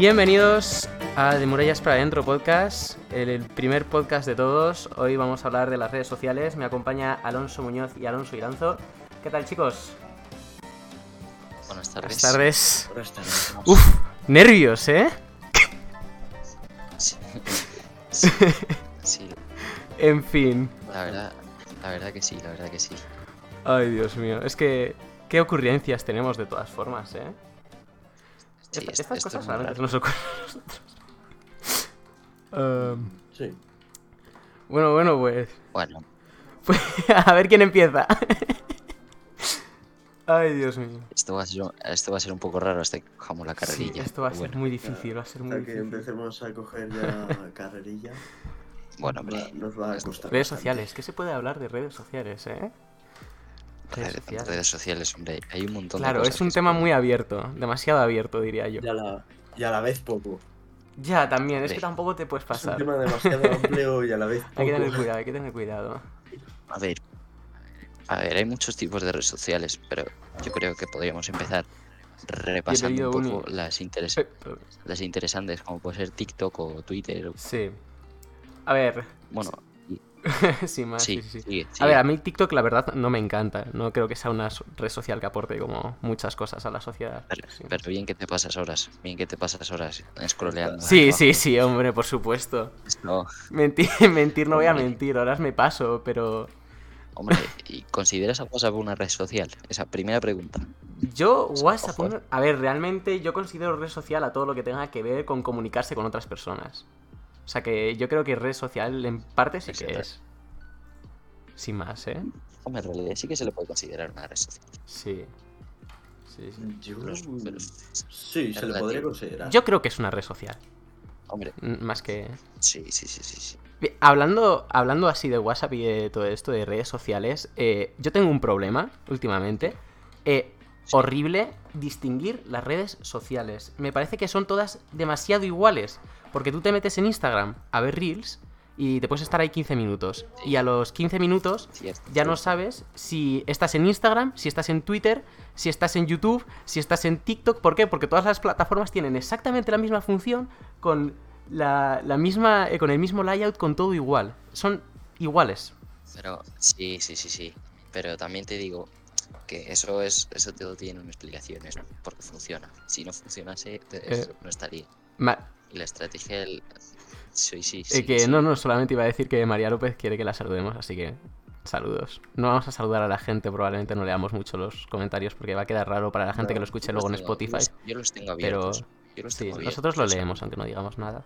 Bienvenidos a De Murallas para Adentro podcast, el, el primer podcast de todos. Hoy vamos a hablar de las redes sociales. Me acompaña Alonso Muñoz y Alonso Iranzo. ¿Qué tal, chicos? Buenas tardes. Buenas tardes. Buenas tardes. Uf, nervios, ¿eh? Sí. Sí, sí, En fin. la verdad, la verdad que sí, la verdad que sí. Ay, Dios mío. Es que, ¿qué ocurrencias tenemos de todas formas, eh? Sí, Esta- esto- estas esto cosas raro. nos ocurren a nosotros. Um, Sí. bueno, bueno, pues, Bueno, pues a ver quién empieza. Ay, Dios mío. esto va a ser, un- esto va a ser un poco raro hasta que cojamos la Sí, carrerilla. esto va a ser bueno, muy difícil, va a ser muy Hasta que difícil. empecemos a coger ya carrerilla, bueno, va- hombre, nos va a costar. Redes bastante. sociales, ¿qué se puede hablar de redes sociales, eh? Redes red- sociales. redes sociales, hombre, hay un montón de Claro, cosas es un se tema muy abierto, demasiado abierto, diría yo. Y a la, y a la vez poco. Ya, también, es que tampoco te puedes Es un pasar. tema demasiado amplio y a la vez poco. Hay que tener cuidado, hay que tener cuidado. A ver, a ver, hay muchos tipos de redes sociales, pero yo creo que podríamos empezar repasando un poco las, interes- Eh, las interesantes, como puede ser TikTok o Twitter. Sí. A ver, Bueno, sin más. sí, sí, sí, sí. sigue, A ver, a mí TikTok la verdad no me encanta. No creo que sea una red social que aporte como muchas cosas a la sociedad. Pero, bien que te pasas horas, bien que te pasas horas scrolleando. Sí, sí, sí, hombre, por supuesto. No, Mentir, mentir no voy a mentir, horas me paso, pero hombre, ¿y consideras a WhatsApp una red social? Esa primera pregunta. yo WhatsApp, ojo. a ver, realmente yo considero red social a todo lo que tenga que ver con comunicarse con otras personas. O sea que yo creo que red social en parte sí que es. Sin más, ¿eh? Hombre, en realidad sí que se le puede considerar una red social. Sí. Sí, sí. Yo... Los- pero- Sí, se le podría considerar. Yo creo que es una red social. Hombre, Más que. sí, sí, sí, sí. Hablando, hablando así de WhatsApp y de todo esto de redes sociales, eh, yo tengo un problema últimamente. Eh, Sí. horrible distinguir las redes sociales. Me parece que son todas demasiado iguales. Porque tú te metes en Instagram a ver Reels y te puedes estar ahí 15 minutos. Y a los 15 minutos ya no sabes si estás en Instagram, si estás en Twitter, si estás en YouTube, si estás en TikTok. ¿Por qué? Porque todas las plataformas tienen exactamente la misma función, con la, la misma, eh, con el mismo layout, con todo igual. Son iguales. Pero sí, sí, sí, sí. Pero también te digo que eso es, eso todo tiene una explicación, es porque funciona. Si no funcionase, Eh, no estaría. Ma- la estrategia del... Sí, sí, eh, sí. que sí. no, no, solamente iba a decir que María López quiere que la saludemos, así que saludos. No vamos a saludar a la gente, probablemente no leamos mucho los comentarios porque va a quedar raro para la gente No, que lo escuche luego en tengo- Spotify. los- Yo los tengo Pero abiertos. Yo los Sí, nosotros lo sea, leemos, aunque no digamos nada.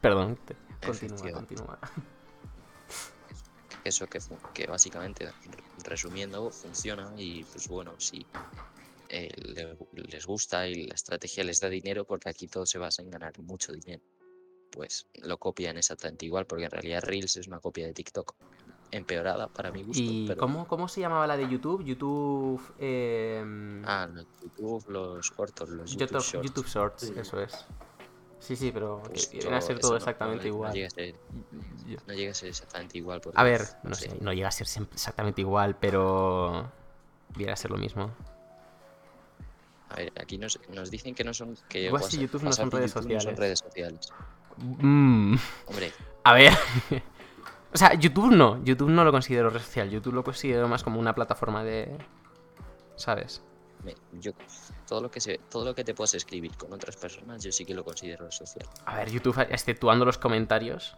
Perdón, te- continúa, continúa. eso que, que básicamente, re- resumiendo, funciona y pues bueno, si eh, le- les gusta y la estrategia les da dinero, porque aquí todo se basa en ganar mucho dinero, pues lo copian exactamente igual, porque en realidad Reels es una copia de TikTok, empeorada para mi gusto. ¿Y pero- cómo, cómo se llamaba la de YouTube? YouTube... Eh... Ah, no, YouTube, los cortos, los YouTube, YouTube, Shorts. YouTube Shorts, Sí. eso es. Sí, sí, pero pues viene a ser todo no- exactamente no- no igual. llega a ser- no llega a ser exactamente igual. porque, A ver, no sé, no llega a ser exactamente igual, pero viene a ser lo mismo. A ver, aquí nos, nos dicen que no son. Que WhatsApp WhatsApp- YouTube no son WhatsApp redes YouTube no son redes sociales. Mm, Hombre, a ver. o sea, YouTube no, YouTube no lo considero red social, YouTube lo considero más como una plataforma de... ¿Sabes? me- yo todo lo que se, todo lo que te puedas escribir con otras personas, yo sí que lo considero social. A ver, YouTube, exceptuando los comentarios.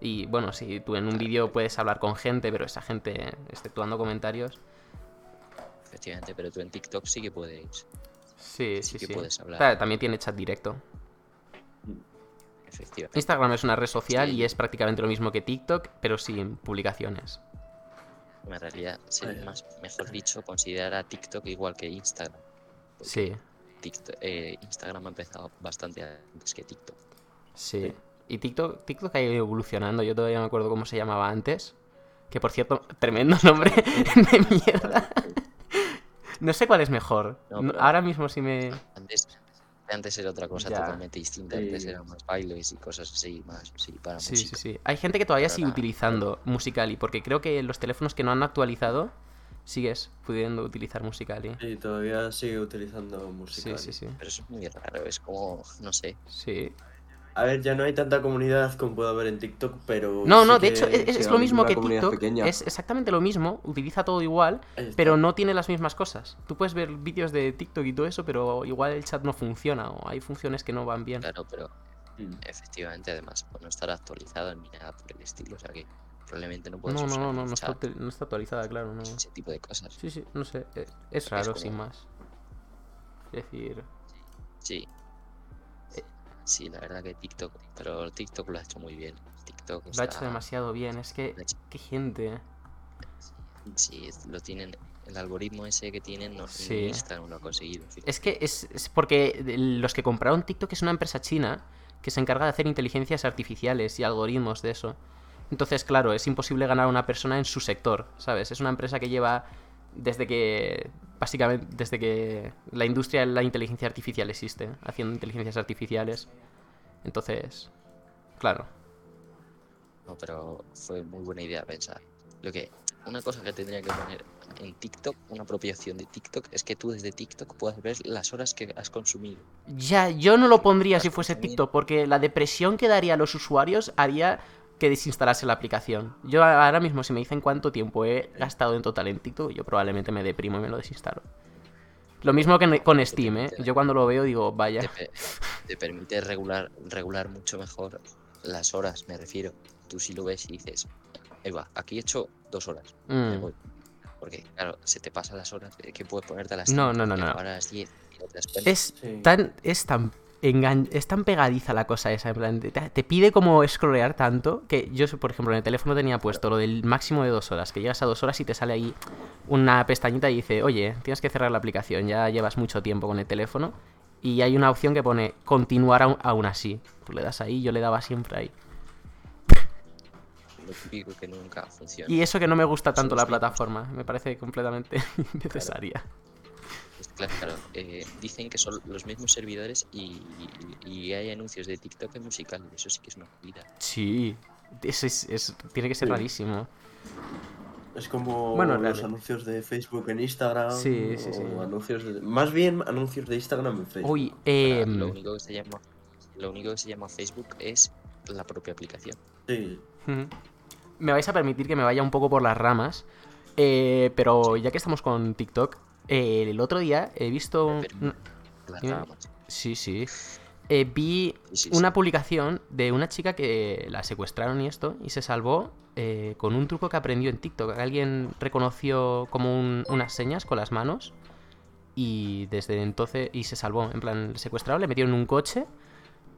Y bueno, si tú en un vídeo puedes hablar con gente, pero esa gente, exceptuando comentarios. Efectivamente, pero tú en TikTok sí que puedes. Sí, Sí sí, que sí. puedes hablar. Claro, también tiene chat directo. Efectivamente. Instagram es una red social Sí. y es prácticamente lo mismo que TikTok, pero sin publicaciones. En realidad, más, mejor dicho, considerar a TikTok igual que Instagram. Sí, TikTok- eh, Instagram ha empezado bastante antes que TikTok. sí. Y TikTok, TikTok ha ido evolucionando. Yo todavía me acuerdo cómo se llamaba antes. Que por cierto, tremendo nombre de mierda. No sé cuál es mejor. No, No- pero- Ahora mismo sí me... Antes, antes era otra cosa Ya. totalmente distinta. Antes Sí. eran más bailes y cosas así, más sí, para Sí, sí, música. sí. Hay gente que todavía Pero sigue nada. utilizando Musicali, porque creo que los teléfonos que no han actualizado, sigues pudiendo utilizar Musicali. Sí, todavía sigue utilizando Sí, música. sí, sí. Pero eso es muy raro, es como, no sé. Sí. A ver, ya no hay tanta comunidad como puede haber en TikTok, pero. No, sí no, de hecho, es, lo mismo que TikTok. pequeña. Es exactamente lo mismo, utiliza todo igual, pero no tiene las mismas cosas. Tú puedes ver vídeos de TikTok y todo eso, pero igual el chat no funciona o hay funciones que no van bien. Claro, pero Mm. efectivamente, además, pues no estará actualizado ni nada por el estilo. O sea que probablemente no No, puedes no, usar no, no, el no está, no está actualizada, claro, no. ese tipo de cosas. Sí, sí, no sé, eh, es raro, como- sin más. Es decir, Sí. Eh. Sí, la verdad que TikTok, pero TikTok lo ha hecho muy bien. TikTok lo ha hecho demasiado bien, es que, qué gente. Sí, es- lo tienen, el algoritmo ese que tienen, no, Sí. ni Instagram lo ha conseguido. Es que es, es porque los que compraron TikTok es una empresa china que se encarga de hacer inteligencias artificiales y algoritmos de eso. Entonces, claro, es imposible ganar a una persona en su sector, ¿sabes? Es una empresa que lleva desde que, básicamente, desde que la industria de la inteligencia artificial existe, haciendo inteligencias artificiales. Entonces, claro. No, pero fue muy buena idea pensar. Lo que, una cosa que tendría que poner en TikTok, una propia opción de TikTok, es que tú desde TikTok puedas ver las horas que has consumido. Ya, yo no lo pondría si fuese. TikTok, porque la depresión que daría a los usuarios haría que desinstalase la aplicación. Yo ahora mismo, si me dicen cuánto tiempo he gastado en total en TikTok, yo probablemente me deprimo y me lo desinstalo. Lo mismo que con Steam, ¿eh? Yo cuando lo veo digo, vaya. te permite regular, regular mucho mejor las horas, me refiero. Tú si lo ves y dices, ahí va, aquí he hecho dos horas, me Mm. voy. Porque, claro, se te pasan las horas, eh, que puedes ponerte a las No, cinco no, no, no. a las 10 y no te das cuenta. Es Sí. tan, es tan engan- es tan pegadiza la cosa esa, en plan, te, te pide como scrollear tanto que yo, por ejemplo, en el teléfono tenía puesto lo del máximo de dos horas, que llegas a dos horas y te sale ahí una pestañita y dice, oye, tienes que cerrar la aplicación, ya llevas mucho tiempo con el teléfono y hay una opción que pone continuar aún, así. Tú le das ahí, yo le daba siempre ahí. Lo típico que nunca funciona. Y eso que no me gusta tanto la plataforma, me parece completamente innecesaria. Pues claro, claro, eh, dicen que son los mismos servidores y, y- y hay anuncios de TikTok en musical. Eso sí que es una movida. Sí, es, es- es- tiene que ser Sí. rarísimo. Es como Bueno, los anuncios de Facebook en Instagram. Sí, sí, sí. o anuncios de- Más bien anuncios de Instagram en Facebook. Uy, Ahora, em, lo único que se llama lo único que se llama Facebook es la propia aplicación. Sí. Me vais a permitir que me vaya un poco por las ramas, eh, pero ya que estamos con TikTok, eh, el otro día he visto... un-. Sí, sí. Eh, vi Sí, sí, una publicación de una chica que la secuestraron y esto, y se salvó eh, con un truco que aprendió en TikTok. Alguien reconoció como un- unas señas con las manos y desde entonces, y se salvó. En plan, le secuestraron, le metieron en un coche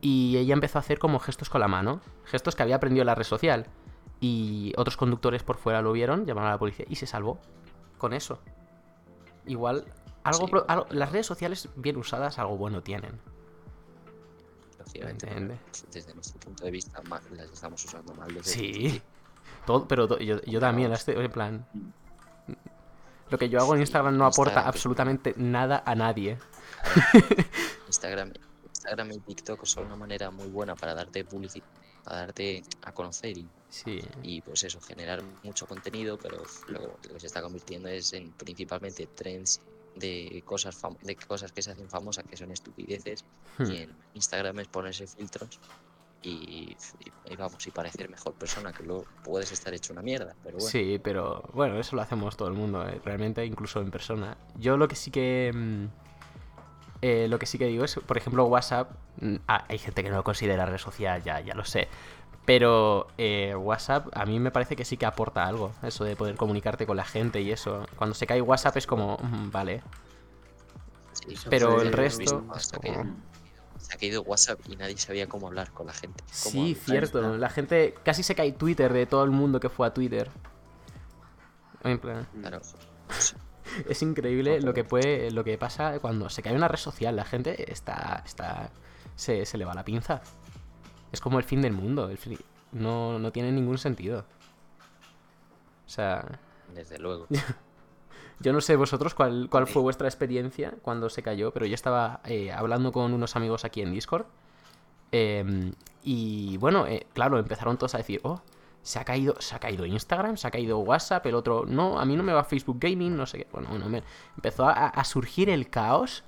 y ella empezó a hacer como gestos con la mano, gestos que había aprendido en la red social. Y otros conductores por fuera lo vieron, llamaron a la policía y se salvó con eso. Igual, algo, Sí, pro- algo- las redes sociales bien usadas algo bueno tienen. Entiende. desde nuestro punto de vista las estamos usando mal. desde Sí. Todo, pero yo, yo también, Vamos. este- en plan. Lo que yo hago en Instagram no aporta Instagram. absolutamente nada a nadie. Instagram, Instagram y TikTok son una manera muy buena para darte publicidad, para darte a conocer y, Sí. y, pues eso, generar mucho contenido, pero luego lo que se está convirtiendo es en principalmente trends de cosas fam- de cosas que se hacen famosas que son estupideces Hmm. y en Instagram es ponerse filtros y, y- y vamos y parecer mejor persona que luego puedes estar hecho una mierda pero bueno Sí, pero bueno, eso lo hacemos todo el mundo, eh, realmente, incluso en persona. Yo lo que sí que. mm, eh, lo que sí que digo es, por ejemplo, WhatsApp. mm, ah, hay gente que no lo considera red social, ya, ya lo sé. Pero eh, WhatsApp a mí me parece que sí que aporta algo. Eso de poder comunicarte con la gente y eso. Cuando se cae WhatsApp es como, mm, vale. sí, Pero el resto hasta que se ha caído WhatsApp y nadie sabía cómo hablar con la gente cómo Sí, hablar. cierto. La gente casi se cae Twitter de todo el mundo que fue a Twitter. En plan, Claro. es increíble lo que puede, lo que pasa cuando se cae una red social. La gente está, está, se, se le va la pinza. Es como el fin del mundo. El fin- no, no tiene ningún sentido. O sea, Desde luego. yo no sé vosotros cuál, cuál fue vuestra experiencia cuando se cayó, pero yo estaba eh, hablando con unos amigos aquí en Discord. em, y bueno, eh, claro, empezaron todos a decir, oh, se ha caído, se ha caído Instagram, se ha caído WhatsApp, el otro, no, a mí no me va Facebook Gaming, no sé qué. Bueno, bueno, me- empezó a, a surgir el caos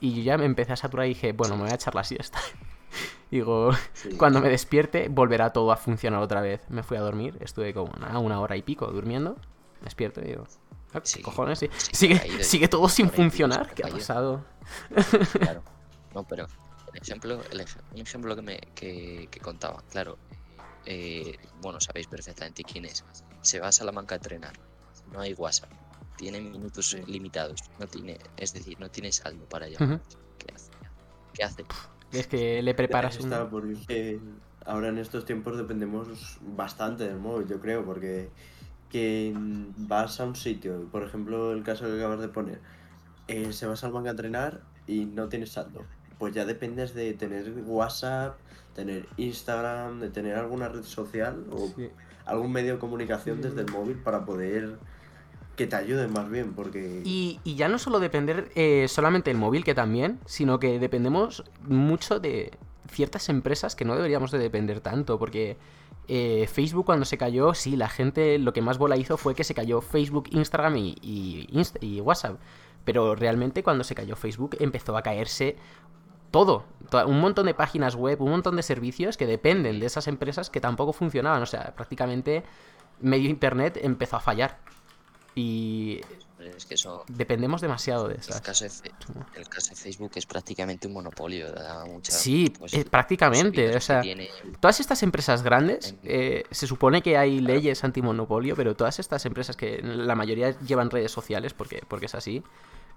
y yo ya me empecé a saturar y dije, bueno, me voy a echar la siesta. Digo, Sí. cuando me despierte volverá todo a funcionar otra vez. Me fui a dormir, estuve como una, una hora y pico durmiendo. Despierto y digo, "Ah, ¿qué Sí, cojones? Sí. sigue, caído sigue todo sin funcionar. ¿Qué ha pasado? Claro. No, pero el ejemplo, el ej- un ejemplo que me que, que contaba, claro. Eh, bueno, sabéis perfectamente quién es. Se va a Salamanca a entrenar. No hay WhatsApp. Tiene minutos limitados. No tiene, es decir, no tiene saldo para llamar. Ujú. ¿Qué hace? ¿Qué hace? Es que le preparas un... porque ahora en estos tiempos dependemos bastante del móvil, yo creo, porque que vas a un sitio, por ejemplo, el caso que acabas de poner, eh, se va a Salamanca a entrenar y no tienes saldo. Pues ya dependes de tener WhatsApp, tener Instagram, de tener alguna red social o Sí. algún medio de comunicación desde el móvil para poder que te ayuden más bien, porque Y, y ya no solo depender eh, solamente del móvil, que también, sino que dependemos mucho de ciertas empresas que no deberíamos de depender tanto, porque eh, Facebook cuando se cayó, sí, la gente lo que más bola hizo fue que se cayó Facebook, Instagram y, y Inst- y WhatsApp, pero realmente cuando se cayó Facebook empezó a caerse todo, to- un montón de páginas web, un montón de servicios que dependen de esas empresas que tampoco funcionaban, o sea, prácticamente medio internet empezó a fallar. Y Es que eso, dependemos demasiado de el esas. caso de, Fe- el caso de Facebook es prácticamente un monopolio. Da mucha, Sí, pues, eh, prácticamente. posibilidades O sea, tiene- todas estas empresas grandes, eh, se supone que hay Claro. leyes antimonopolio, pero todas estas empresas que la mayoría llevan redes sociales, porque, porque es así,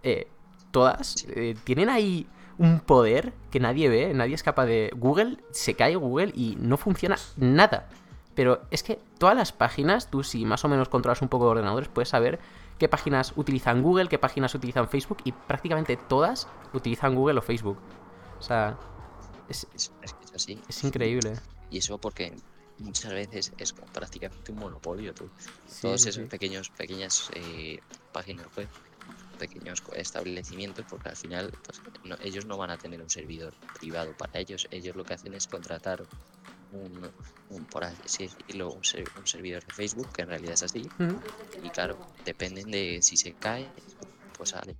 eh, todas Sí. eh, tienen ahí un poder que nadie ve, nadie es capaz de... Google, se cae Google y no funciona nada. Pero es que todas las páginas, tú si más o menos controlas un poco de ordenadores, puedes saber qué páginas utilizan Google, qué páginas utilizan Facebook y prácticamente todas utilizan Google o Facebook. O sea, es, es, es que es así. es increíble. Y eso porque muchas veces es prácticamente un monopolio. Tú. Sí, Todos sí, esos sí. pequeños, pequeñas eh, páginas web, pequeños establecimientos, porque al final pues, no- ellos no van a tener un servidor privado para ellos. Ellos lo que hacen es contratar un, un, por así decirlo, un, ser- un servidor de Facebook, que en realidad es así. Y claro, dependen de si se cae, pues sale.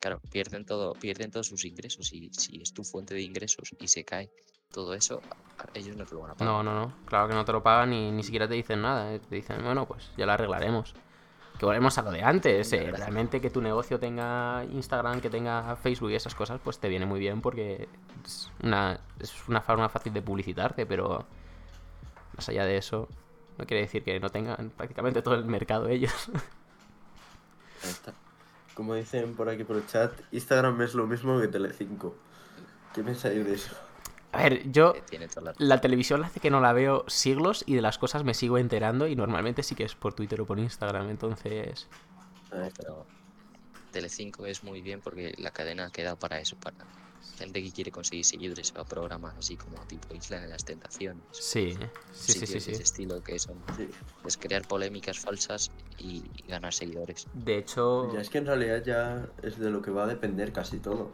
Claro, pierden todo, pierden todos sus ingresos. Y si es tu fuente de ingresos y se cae todo eso, ellos no te lo van a pagar. No, no, no. Claro que no te lo pagan y ni siquiera te dicen nada. eh. Te dicen, bueno, pues ya lo arreglaremos. Que volvemos a lo de antes. Eh. Realmente que tu negocio tenga Instagram, que tenga Facebook y esas cosas, pues te viene muy bien porque es una, es una forma fácil de publicitarte, pero más allá de eso, no quiere decir que no tengan prácticamente todo el mercado ellos. Ahí está. Como dicen por aquí por el chat, Instagram es lo mismo que Telecinco. ¿Qué pensáis de eso? A ver, yo Eh, Tiene toda la la televisión hace que no la veo siglos y de las cosas me sigo enterando y normalmente sí que es por Twitter o por Instagram, entonces... Pero Telecinco es muy bien porque la cadena ha quedado para eso, para gente que quiere conseguir seguidores, va a programas así como tipo Isla de las Tentaciones. Sí, sí, sí, sí, ese estilo que son Sí. es crear polémicas falsas y ganar seguidores. De hecho, Ya es que en realidad ya es de lo que va a depender casi todo.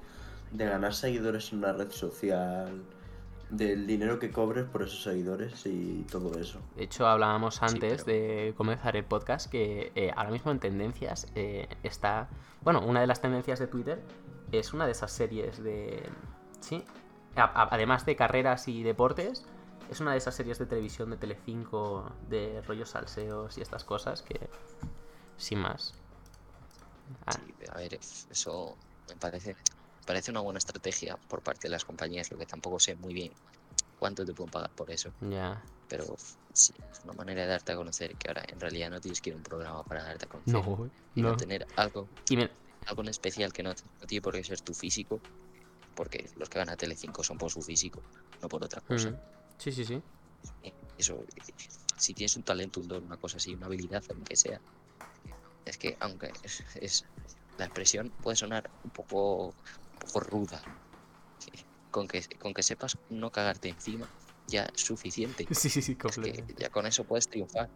De ganar seguidores en una red social, del dinero que cobres por esos seguidores y todo eso. de hecho hablábamos antes pero- de comenzar el podcast que eh, ahora mismo en tendencias eh, está... Bueno, una de las tendencias de Twitter es una de esas series de... Sí, a- a- además de carreras y deportes, es una de esas series de televisión de Telecinco de rollos salseos y estas cosas que... Sin más. Ah, Sí, a ver, eso me parece, parece una buena estrategia por parte de las compañías, lo que tampoco sé muy bien cuánto te pueden pagar por eso, ya. pero sí, es una manera de darte a conocer que ahora en realidad no tienes que ir a un programa para darte a conocer, No, y no no. tener algo, Y me- algo en especial que no, no tiene por qué ser tu físico, porque los que van a Telecinco son por su físico, no por otra cosa. Mm. Sí, sí, sí. Eso, si tienes un talento, un don, una cosa así, una habilidad, aunque sea, es que aunque es, es- la expresión puede sonar un poco, poco ruda, con que, con que sepas no cagarte encima ya es suficiente. Sí, sí, sí, Es que completamente. ya con eso puedes triunfar.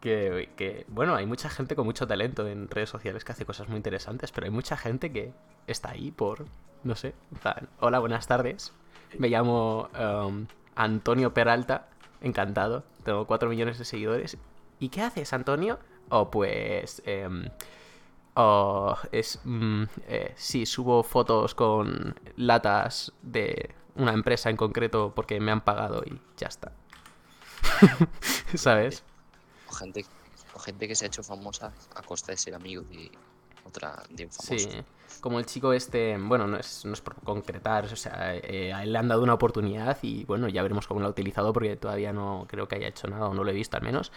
Que, que, bueno, hay mucha gente con mucho talento en redes sociales que hace cosas muy interesantes, pero hay mucha gente que está ahí por, no sé, plan, hola, buenas tardes. Me llamo um, Antonio Peralta, encantado, tengo 4 millones de seguidores. ¿Y qué haces, Antonio? Oh, pues... em, oh, es... mm, eh, sí, subo fotos con latas de una empresa en concreto porque me han pagado y ya está. ¿Sabes? O gente, o gente que se ha hecho famosa a costa de ser amigo de otra de un Sí, famoso. como el chico este, bueno, no es, no es por concretar, o sea, eh, a él le han dado una oportunidad y bueno, ya veremos cómo lo ha utilizado porque todavía no creo que haya hecho nada o no lo he visto al menos.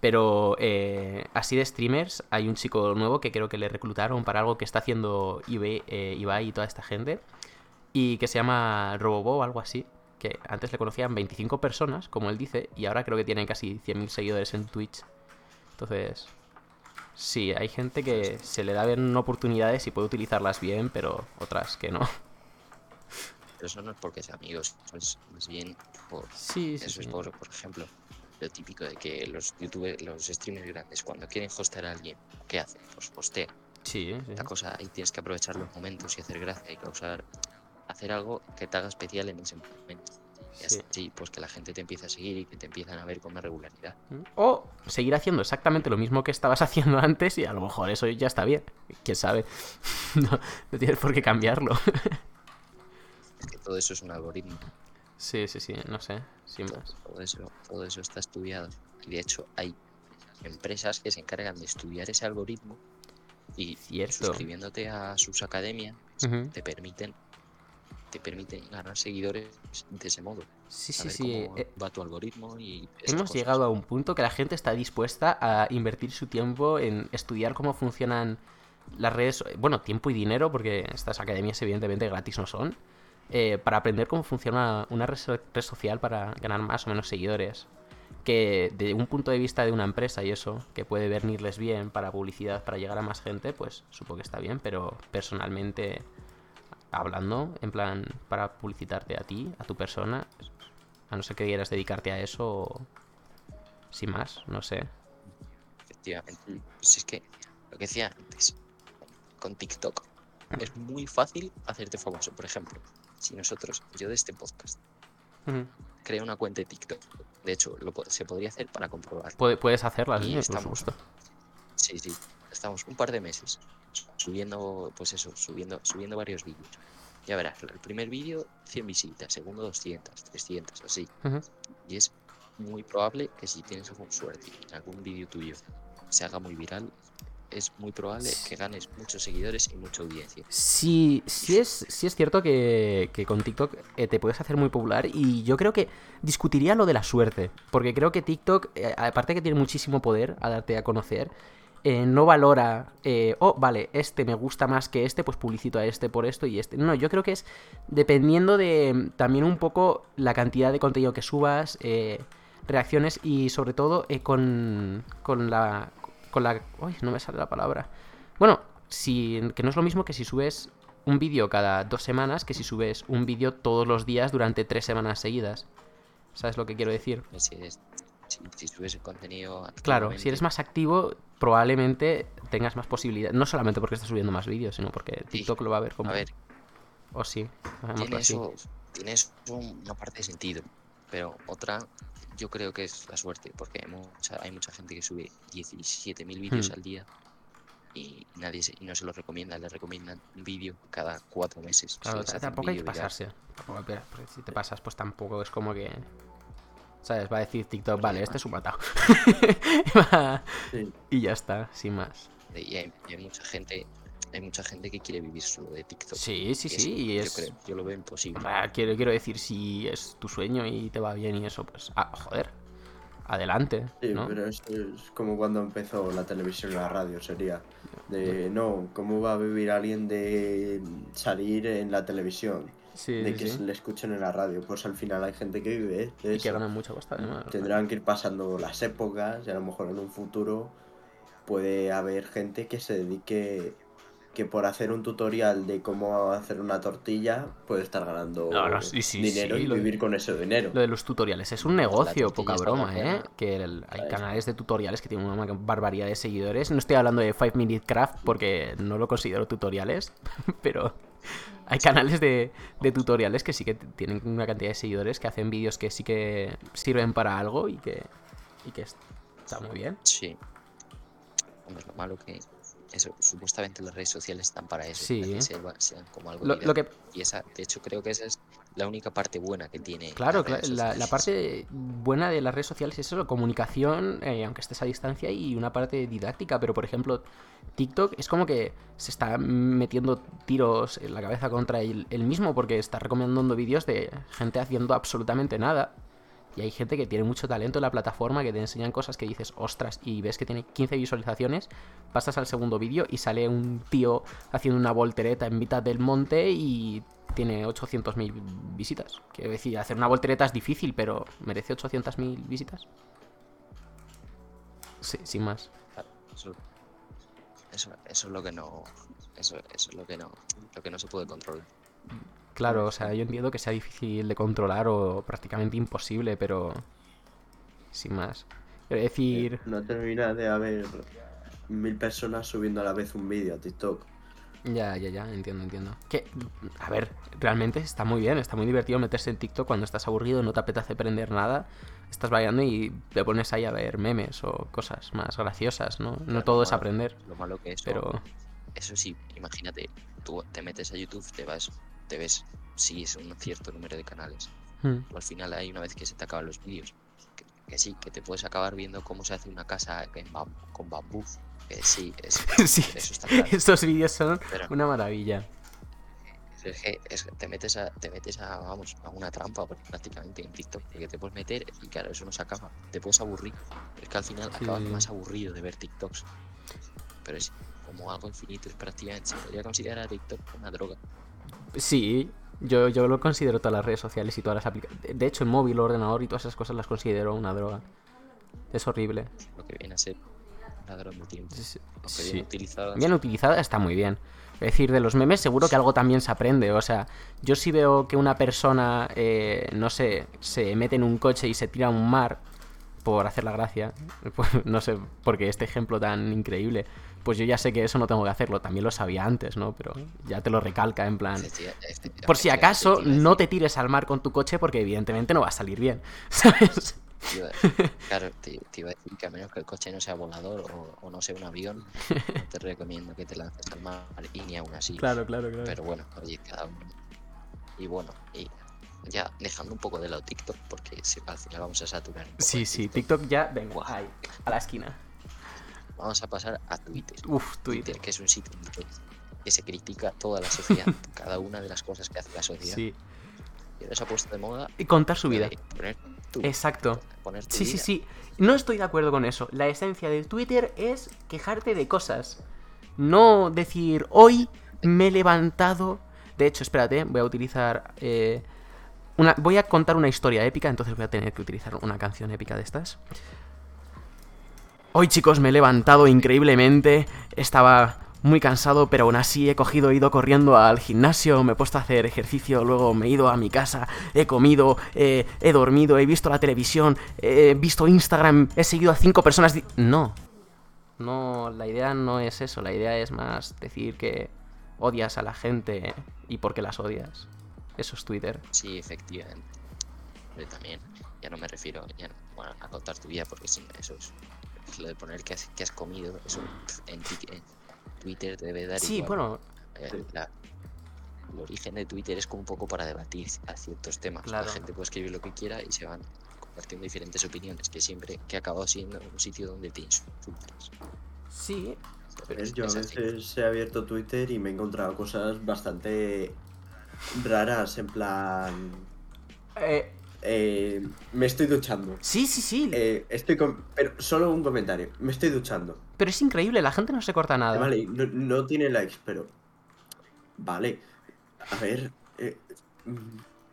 Pero eh, así de streamers, hay un chico nuevo que creo que le reclutaron para algo que está haciendo Ibai, eh, Ibai y toda esta gente y que se llama Robobo o algo así. Que antes le conocían 25 personas, como él dice, y ahora creo que tiene casi 100.000 seguidores en Twitch. Entonces, sí, hay gente que se le da bien oportunidades y puede utilizarlas bien, pero otras que no. Pero eso no es porque sea amigos, es más bien por Sí, sí, Eso sí. es por, por ejemplo, lo típico de que los youtubers, los streamers grandes, cuando quieren hostear a alguien, ¿qué hacen? Pues hostea. Sí, sí. La cosa ahí tienes que aprovechar los momentos y hacer gracia y causar, hacer algo que te haga especial en ese momento. Y Sí. así, pues que la gente te empiece a seguir y que te empiezan a ver con más regularidad. O seguir haciendo exactamente lo mismo que estabas haciendo antes y a lo mejor eso ya está bien. Quién sabe. No, no tienes por qué cambiarlo. Es que todo eso es un algoritmo. Sí, sí, sí, no sé, sin más. Todo eso, todo eso está estudiado. Y de hecho hay empresas que se encargan de estudiar ese algoritmo y Cierto. suscribiéndote a sus academias te permiten te permiten ganar seguidores de ese modo. Sí, sí, sí. cómo eh, va tu algoritmo y Hemos cosas. llegado a un punto que la gente está dispuesta a invertir su tiempo en estudiar cómo funcionan las redes, bueno, tiempo y dinero, porque estas academias evidentemente gratis no son, eh, para aprender cómo funciona una red, so- red social para ganar más o menos seguidores. Que de un punto de vista de una empresa y eso, que puede venirles bien para publicidad, para llegar a más gente, pues supongo que está bien, pero personalmente hablando, en plan, para publicitarte a ti, a tu persona, a no ser que quieras dedicarte a eso, o- sin más, no sé. Efectivamente. Pues es que lo que decía antes, con TikTok es muy fácil hacerte famoso. Por ejemplo, si nosotros, yo de este podcast, creo una cuenta de TikTok. De hecho, lo, se podría hacer para comprobar. Puede- puedes hacerlas, Y sí, estamos. Sí, sí. Estamos un par de meses subiendo, pues eso, subiendo, subiendo varios vídeos. Ya verás, el primer vídeo 100 visitas, segundo 200, 300, así. Y es muy probable que si tienes algún suerte en algún vídeo tuyo se haga muy viral, es muy probable que ganes muchos seguidores y mucha audiencia. Sí, sí es, sí es cierto que, con TikTok eh, te puedes hacer muy popular y yo creo que discutiría lo de la suerte, porque creo que TikTok, eh, aparte que tiene muchísimo poder a darte a conocer, eh, no valora, eh, oh, vale, este me gusta más que este, pues publicito a este por esto y este. No, yo creo que es dependiendo de mm, también un poco la cantidad de contenido que subas, reacciones y sobre todo con, con la... Con la... Uy, no me sale la palabra. Bueno, si, que no es lo mismo que si subes un vídeo cada dos semanas que si subes un vídeo todos los días durante tres semanas seguidas. ¿Sabes lo que quiero decir? Si, es- si, si subes el contenido Claro, si eres más activo, probablemente tengas más posibilidades. No solamente porque estás subiendo más vídeos, sino porque TikTok lo va a ver como... A ver, O sí, hagámoslo tiene así. eso, tiene eso una parte de sentido, pero otra yo creo que es la suerte, porque hay mucha, hay mucha gente que sube 17.000 vídeos Hmm. al día y nadie se, y no se los recomienda, le recomiendan un vídeo cada cuatro meses. Claro, tampoco hay que pasarse. Tampoco porque si te pasas, pues tampoco es como que... ¿Sabes? Va a decir TikTok, vale, este es un matado. Va- Sí. y ya está, sin más. Y hay, y hay mucha gente, hay mucha gente que quiere vivir solo de TikTok. Sí, sí, eso sí, y yo es... creo- yo lo veo imposible. Ah, quiero, quiero decir, si es tu sueño y te va bien y eso, pues... Ah, joder. Adelante, Sí, ¿no? pero es, es como cuando empezó la televisión y la radio, sería de, no, ¿cómo va a vivir alguien de salir en la televisión? Sí, de que sí. se le escuchen en la radio. Pues al final hay gente que vive de Y que ganan mucho pasta, además. Tendrán que ir pasando las épocas y a lo mejor en un futuro puede haber gente que se dedique que por hacer un tutorial de cómo hacer una tortilla puede estar ganando No, no, sí, sí, dinero sí, y de- vivir con ese dinero. Lo de los tutoriales es un negocio, poca broma, ¿eh? buena. Que el- hay ¿Sabes? canales de tutoriales que tienen una barbaridad de seguidores. No estoy hablando de 5 Minute Craft porque no lo considero tutoriales, pero hay canales de, de tutoriales que sí que tienen una cantidad de seguidores que hacen vídeos que sí que sirven para algo y que, y que está muy bien. Sí. Hombre, lo malo que eso, supuestamente las redes sociales están para eso, Sí. para que sean como algo Lo, lo que. Y esa, de hecho, creo que esa es la única parte buena que tiene. Claro, la, la parte buena de las redes sociales es eso, comunicación, eh, aunque estés a distancia, y una parte didáctica, pero por ejemplo, TikTok es como que se está metiendo tiros en la cabeza contra él, él mismo porque está recomendando vídeos de gente haciendo absolutamente nada. Y hay gente que tiene mucho talento en la plataforma, que te enseñan cosas que dices, ostras, y ves que tiene 15 visualizaciones, pasas al segundo vídeo y sale un tío haciendo una voltereta en mitad del monte y tiene 800.000 visitas. Quiero decir, hacer una voltereta es difícil, pero ¿merece 800.000 visitas? Sí, sin más. Eso, eso es lo que no. Eso, eso es lo que no. Lo que no se puede controlar. Claro, o sea, yo entiendo que sea difícil de controlar o prácticamente imposible, pero sin más. Quiero decir, No termina de haber mil personas subiendo a la vez un vídeo a TikTok. ya, ya, ya, entiendo, entiendo. Que, a ver, realmente está muy bien, está muy divertido meterse en TikTok cuando estás aburrido, no te apetece aprender nada, estás bailando y te pones ahí a ver memes o cosas más graciosas, ¿no? No todo es aprender, Lo malo que eso. pero... Eso sí, imagínate, tú te metes a YouTube, te vas, te ves, sigues un cierto número de canales. hmm, Pero al final hay una vez que se te acaban los vídeos. Que, que sí, que te puedes acabar viendo cómo se hace una casa en con bambú. Que sí, es- Sí, eso está claro. estos vídeos son Pero una maravilla. es que, es que te metes a, te metes a, vamos, a una trampa prácticamente en TikTok, porque te puedes meter y claro, eso no se acaba. Te puedes aburrir. Es que al final acabas Sí. más aburrido de ver TikToks. Pero es como algo infinito, es prácticamente, se podría considerar a TikTok una droga. Sí, yo, yo lo considero todas las redes sociales y todas las aplicaciones. De hecho, el móvil, el ordenador y todas esas cosas las considero una droga. Es horrible. lo que viene a ser una droga tiempo. Sí. bien utilizada. Bien utilizada está muy bien. Es decir, de los memes seguro que algo también se aprende. O sea, yo si veo que una persona, eh, no sé, se mete en un coche y se tira a un mar por hacer la gracia, pues, no sé, porque este ejemplo tan increíble, pues yo ya sé que eso no tengo que hacerlo. También lo sabía antes, ¿no? Pero ya te lo recalca en plan... Por si acaso, no te tires al mar con tu coche porque evidentemente no va a salir bien, ¿sabes? Claro, te, te iba a decir que a menos que el coche no sea volador o, o no sea un avión, no te recomiendo que te lances al mar y ni aún así. Claro, claro, claro. Pero bueno, oye, cada uno. Y bueno, y ya dejando un poco de lado TikTok, porque al final vamos a saturar un poco Sí, sí, TikTok. TikTok ya, venga, ahí, a la esquina. Vamos a pasar a Twitter. Uf, Twitter. Twitter, que es un sitio que, se critica toda la sociedad, cada una de las cosas que hace la sociedad. Sí. Y ahora se ha puesto de moda Y contar su vida. poner tu- Exacto. poner tu Sí, sí, sí. No estoy de acuerdo con eso. La esencia de Twitter es quejarte de cosas. No decir, hoy me he levantado. De hecho, espérate, voy a utilizar. eh, Voy a contar una historia épica, entonces voy a tener que utilizar una canción épica de estas. Hoy, chicos, me he levantado increíblemente. Estaba muy cansado, pero aún así he cogido, he ido corriendo al gimnasio, me he puesto a hacer ejercicio, luego me he ido a mi casa, he comido, eh, he dormido, he visto la televisión, he visto Instagram, he seguido a cinco personas. No. No, la idea no es eso, la idea es más decir que odias a la gente y por qué las odias. Eso es Twitter. Sí, efectivamente. Pero también, ya no me refiero ya no- bueno, a contar tu vida, porque sí, eso es, es lo de poner que has, que has comido. Eso en, en Twitter te debe dar Sí, igual. bueno, Eh, la- el origen de Twitter es como un poco para debatir a ciertos temas. Claro. La gente puede escribir lo que quiera y se van compartiendo diferentes opiniones, que siempre que ha acabado siendo un sitio donde te insultas. sí, Yo a veces he abierto Twitter y me he encontrado cosas bastante raras, en plan... eh, eh, me estoy duchando. sí, sí, sí. Eh, estoy con... Pero solo un comentario. Me estoy duchando. Pero es increíble, la gente no se corta nada. Vale, no, no tiene likes, pero... Vale. A ver... eh,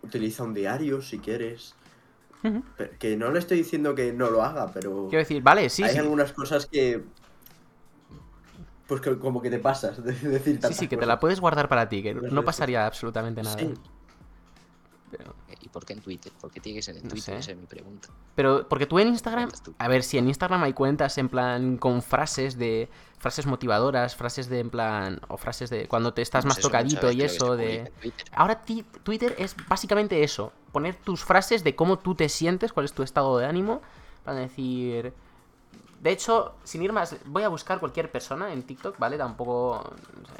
utiliza un diario si quieres. Pero- que no le estoy diciendo que no lo haga, pero... Quiero decir, vale, sí, hay sí. algunas cosas que pues que- como que te pasas de decir Sí, sí, que te cosas. la puedes guardar para ti, que Las no pasaría absolutamente nada. Sí. Pero, Eh, ¿Y por qué en Twitter? ¿Por qué tiene que ser en No Twitter? sé. Esa es mi pregunta. pero, porque tú en Instagram, a ver, si en Instagram hay cuentas en plan con frases de, frases motivadoras, frases de en plan, o frases de cuando te estás Pues más eso, tocadito y eso de... Ahora ti- Twitter es básicamente eso, poner tus frases de cómo tú te sientes, cuál es tu estado de ánimo, para decir... De hecho, sin ir más, voy a buscar cualquier persona en TikTok, ¿vale? Tampoco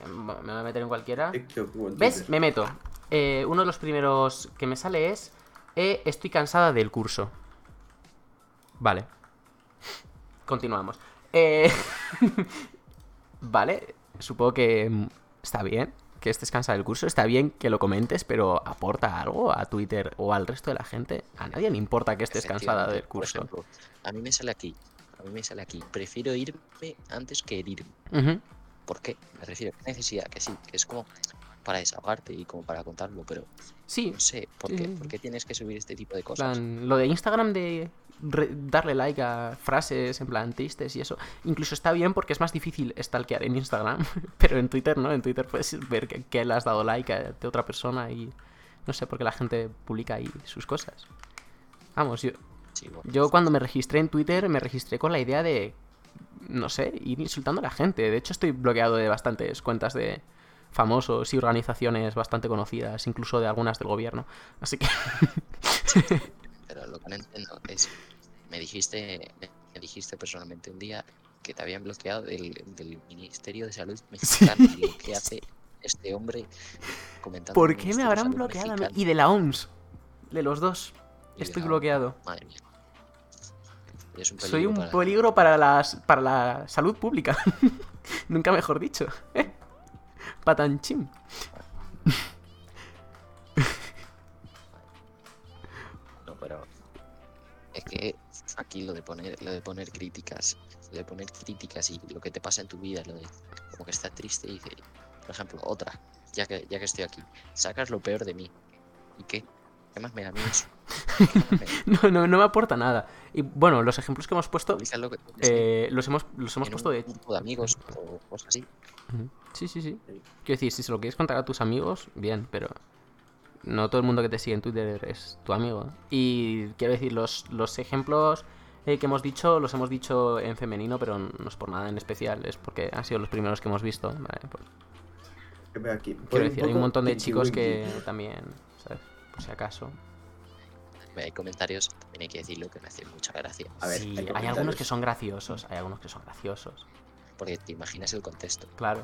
me voy a meter en cualquiera. TikTok ¿Ves? Me meto. Eh, uno de los primeros que me sale es eh, Estoy cansada del curso. Vale. Continuamos. Eh, vale. Supongo que está bien que estés cansada del curso. Está bien que lo comentes, pero ¿aporta algo a Twitter o al resto de la gente? A nadie le importa que estés cansada del por curso. ejemplo, a mí me sale aquí. A mí me sale aquí. Prefiero irme antes que herirme. ¿Por qué? Me refiero, ¿qué necesidad? Que sí, que es como para desahogarte y como para contarlo, pero Sí, no sé, ¿por qué? sí, ¿Por sí. qué tienes que subir este tipo de cosas? plan, lo de Instagram de darle like a frases en plan tristes y eso, incluso está bien porque es más difícil stalkear en Instagram, pero en Twitter no, en Twitter puedes ver que, que le has dado like a de otra persona y no sé por qué la gente publica ahí sus cosas. Vamos, yo, Yo cuando me registré en Twitter me registré con la idea de, no sé, ir insultando a la gente. De hecho estoy bloqueado de bastantes cuentas de famosos y organizaciones bastante conocidas, incluso de algunas del gobierno. Así que... pero lo que no entiendo es, me dijiste, me dijiste personalmente un día que te habían bloqueado del, del Ministerio de Salud mexicano. Y ¿qué hace este hombre comentando? ¿Por qué me habrán bloqueado a mí? mexicano? Y de la OMS. De los dos. Estoy bloqueado. Madre mía. Un Soy un para- peligro para, las, para la salud pública. Nunca mejor dicho. Patanchim. No, pero es que aquí lo de poner, lo de poner críticas, lo de poner críticas y lo que te pasa en tu vida, lo de como que estás triste y dice, por ejemplo, otra, ya que, ya que estoy aquí, sacas lo peor de mí. ¿Y qué? ¿Qué más me da. No, no, no me aporta nada. Y bueno, los ejemplos que hemos puesto, que eh, los hemos, los hemos en puesto un de... grupo de amigos o cosas así. Sí, sí, sí. Quiero decir, si se lo quieres contar a tus amigos, bien, pero no todo el mundo que te sigue en Twitter es tu amigo. Y quiero decir, los, los ejemplos eh, que hemos dicho, los hemos dicho en femenino, pero no es por nada en especial, es porque han sido los primeros que hemos visto. ¿vale? Pues, aquí. Quiero decir, hay un montón de chicos que también. Por si acaso. Hay comentarios, también hay que decirlo, que me hacen mucha gracia. A ver, Sí, hay hay, algunos que son graciosos, hay algunos que son graciosos. Porque te imaginas el contexto. Claro.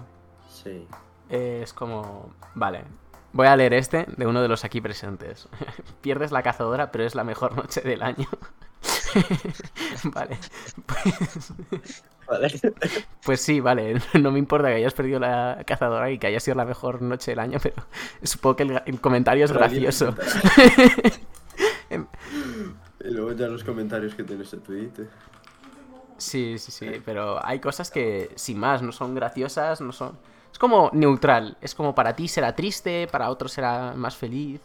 Sí. Eh, es como... Vale. Voy a leer este de uno de los aquí presentes. Pierdes la cazadora, pero es la mejor noche del año. vale. Pues, Vale. pues sí, vale. No me importa que hayas perdido la cazadora y que haya sido la mejor noche del año, pero supongo que el, el comentario es Pero gracioso. comenta. y luego ya los comentarios que tienes en Twitter. Sí, sí, sí, pero hay cosas que, sin más, no son graciosas, no son... Es como neutral, es como para ti será triste, para otros será más feliz.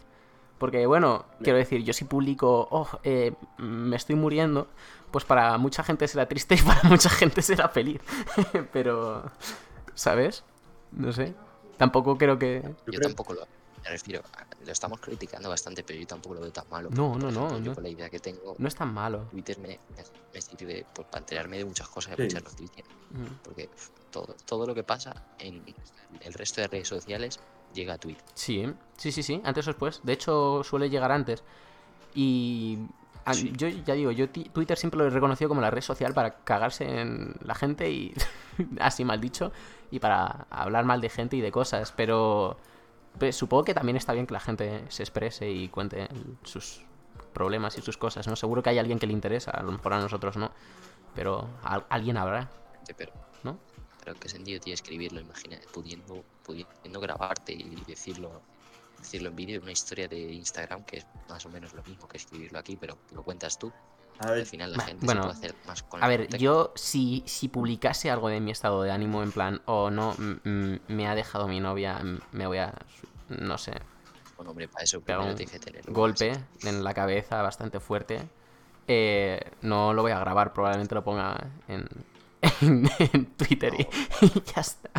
Porque, bueno, quiero decir, yo si publico, oh, eh, me estoy muriendo, pues para mucha gente será triste y para mucha gente será feliz. pero, ¿sabes? No sé. Tampoco creo que... Yo, tampoco lo, me refiero, a- lo estamos criticando bastante, pero yo tampoco lo veo tan malo. No, no, por no, ejemplo, Yo no. con la idea que tengo, No es tan malo. Twitter me, me, me sirve pues, para enterarme de muchas cosas, Sí. de muchas noticias. Mm. Porque todo, todo lo que pasa en el resto de redes sociales llega a Twitter. Sí, sí, sí, sí, antes o después. De hecho, suele llegar antes. Y a- Sí. yo ya digo, yo Twitter siempre lo he reconocido como la red social para cagarse en la gente y así mal dicho, y para hablar mal de gente y de cosas, pero pues, supongo que también está bien que la gente se exprese y cuente sus problemas y sus cosas, ¿no? Seguro que hay alguien que le interesa, a lo mejor a nosotros no, pero a- alguien habrá, Pero, ¿no? Pero ¿qué sentido tiene escribirlo? Imagina, pudiendo, pudiendo grabarte y decirlo decirlo en vídeo, una historia de Instagram que es más o menos lo mismo que escribirlo aquí, pero lo cuentas tú. A Al ver, final la gente bueno, se puede hacer más con A ver, contexto. yo si, si publicase algo de mi estado de ánimo en plan, o no, mm, mm, me ha dejado mi novia, me voy a, no sé, Bueno, hombre, para eso primero un tienes que tener un golpe en la cabeza bastante fuerte, eh, no lo voy a grabar, probablemente lo ponga en, en, en Twitter y, y ya está.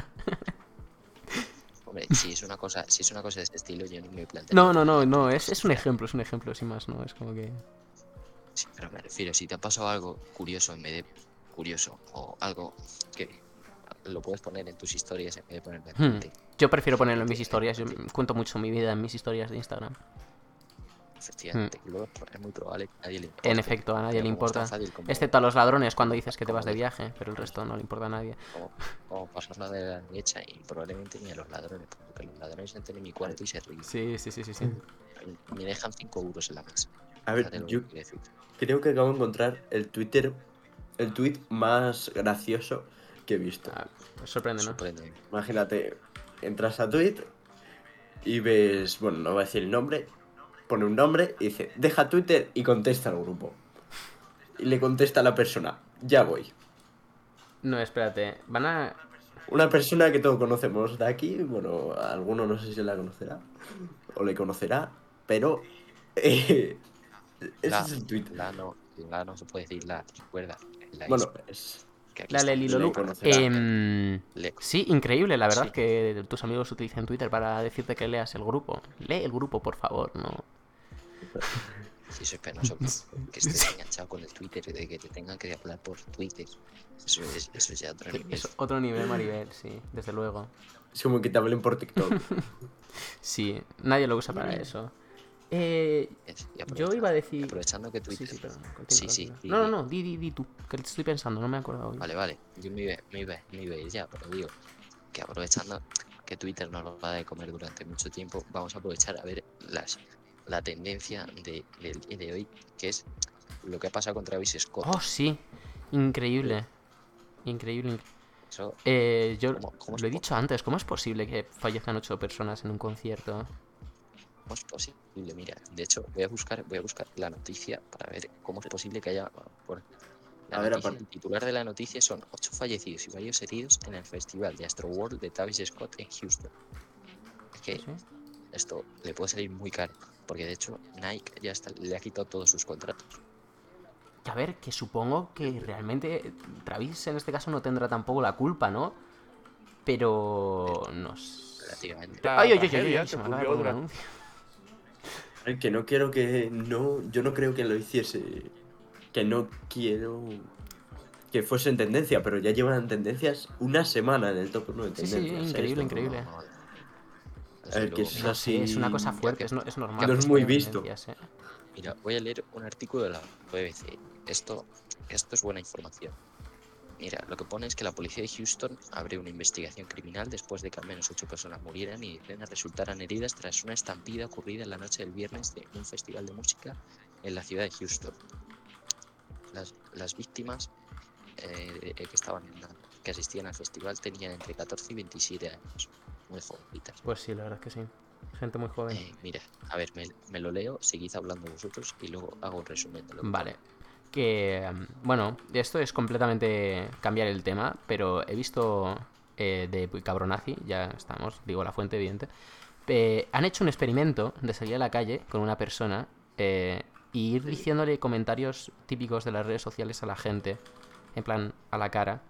Hombre, si es una cosa, si es una cosa de este estilo, yo no me planteo. No, no, no, no, es, es un ejemplo, es un ejemplo, sin más, ¿no? Es como que... Sí, pero me refiero, si te ha pasado algo curioso en vez de curioso, o algo que lo puedes poner en tus historias en vez de ponerme Hmm. en ti. Yo prefiero ponerlo en mis historias, yo cuento mucho mi vida en mis historias de Instagram. Efectivamente, luego es muy probable que a nadie le importe. Hmm. En efecto, a nadie le importa. fácil como- Excepto a los ladrones cuando dices que te vas de viaje, pero el resto no le importa a nadie. como, como pasarla de la derecha y probablemente ni a los ladrones, porque los ladrones entran en mi cuarto y se ríen. Sí, sí, sí, sí, sí. Y Me dejan 5 euros en la mesa. A ver, Fíjate que yo decir. creo que acabo de encontrar el Twitter, el tweet más gracioso que he visto. Ah, pues sorprende, ¿no? Sorprende. Imagínate, entras a Twitter y ves, bueno, no voy a decir el nombre, pone un nombre y dice, deja Twitter y contesta al grupo. Y le contesta a la persona, ya voy. No, espérate. Van a... Una persona que todos conocemos de aquí, bueno, alguno no sé si la conocerá o le conocerá, pero eh, ese La, es el tweet. la no, la no se puede decir la, recuerda. La Bueno, es, La. Leli conocerá. Em, sí, increíble, la verdad Sí. que tus amigos utilizan Twitter para decirte que leas el grupo. Lee el grupo, por favor, no. Sí, eso es penoso que, estés enganchado con el Twitter y de que te tengan que hablar por Twitter. Eso es, eso es ya otro nivel. Es otro nivel, Maribel, sí, desde luego. es como que te hablen por TikTok. Sí, nadie lo usa para eso. Eh, yo iba a decir... Aprovechando que Twitter. sí, Sí, No, no, no, di, di, di tú, que te estoy pensando, no me he acordado. Vale, vale. Yo me iba, me iba, me iba a ir ya, pero digo que aprovechando que Twitter nos lo va de comer durante mucho tiempo, vamos a aprovechar a ver las, la tendencia de, del día de hoy, que es lo que ha pasado con Travis Scott. Oh, sí, increíble. Increíble. inc- Eso, Eh, yo ¿Cómo- cómo lo he dicho antes, ¿cómo es posible que fallezcan ocho personas en un concierto? ¿cómo es posible? Mira, de hecho, voy a buscar, voy a buscar la noticia para ver cómo es posible que haya. Por, la A ver, noticia- el titular de la noticia son ocho fallecidos y varios heridos en el festival de Astroworld de Travis Scott en Houston. Es que ¿Sí? esto le puede salir muy caro, porque de hecho Nike ya está, le ha quitado todos sus contratos. A ver, que supongo que realmente Travis en este caso no tendrá tampoco la culpa, ¿no? Pero no sé. Relativamente. Ay, ay, ay, ay, ay, se que me acaba de un durante- anuncio. A ver, que no quiero que. No, yo no creo que lo hiciese. Que no quiero. Que fuese en tendencia, pero ya llevan tendencias una semana en el top 1 de Sí, sí, tendencias. ¿eh? increíble, no- increíble. No, no, Desde que es No sé, es una así- cosa fuerte, es, no- es normal. no es muy visto. ¿eh? Mira, voy a leer un artículo de la BBC. Esto, esto es buena información. Mira, lo que pone es que la policía de Houston abrió una investigación criminal después de que al menos ocho personas murieran y decenas resultaran heridas tras una estampida ocurrida en la noche del viernes de un festival de música en la ciudad de Houston. Las, las víctimas eh, que estaban en la- que asistían al festival tenían entre 14 y 27 años, muy jovencitas. Pues sí, la verdad es que sí. Gente muy joven. Eh, mira, a ver, me, me lo leo, seguid hablando vosotros y luego hago un resumen de lo que Vale. Que, mm, bueno, esto es completamente cambiar el tema, pero he visto eh, de Cabronazi, ya estamos, digo la fuente evidente, eh, han hecho un experimento de salir a la calle con una persona eh, y ir diciéndole comentarios típicos de las redes sociales a la gente, en plan, a la cara.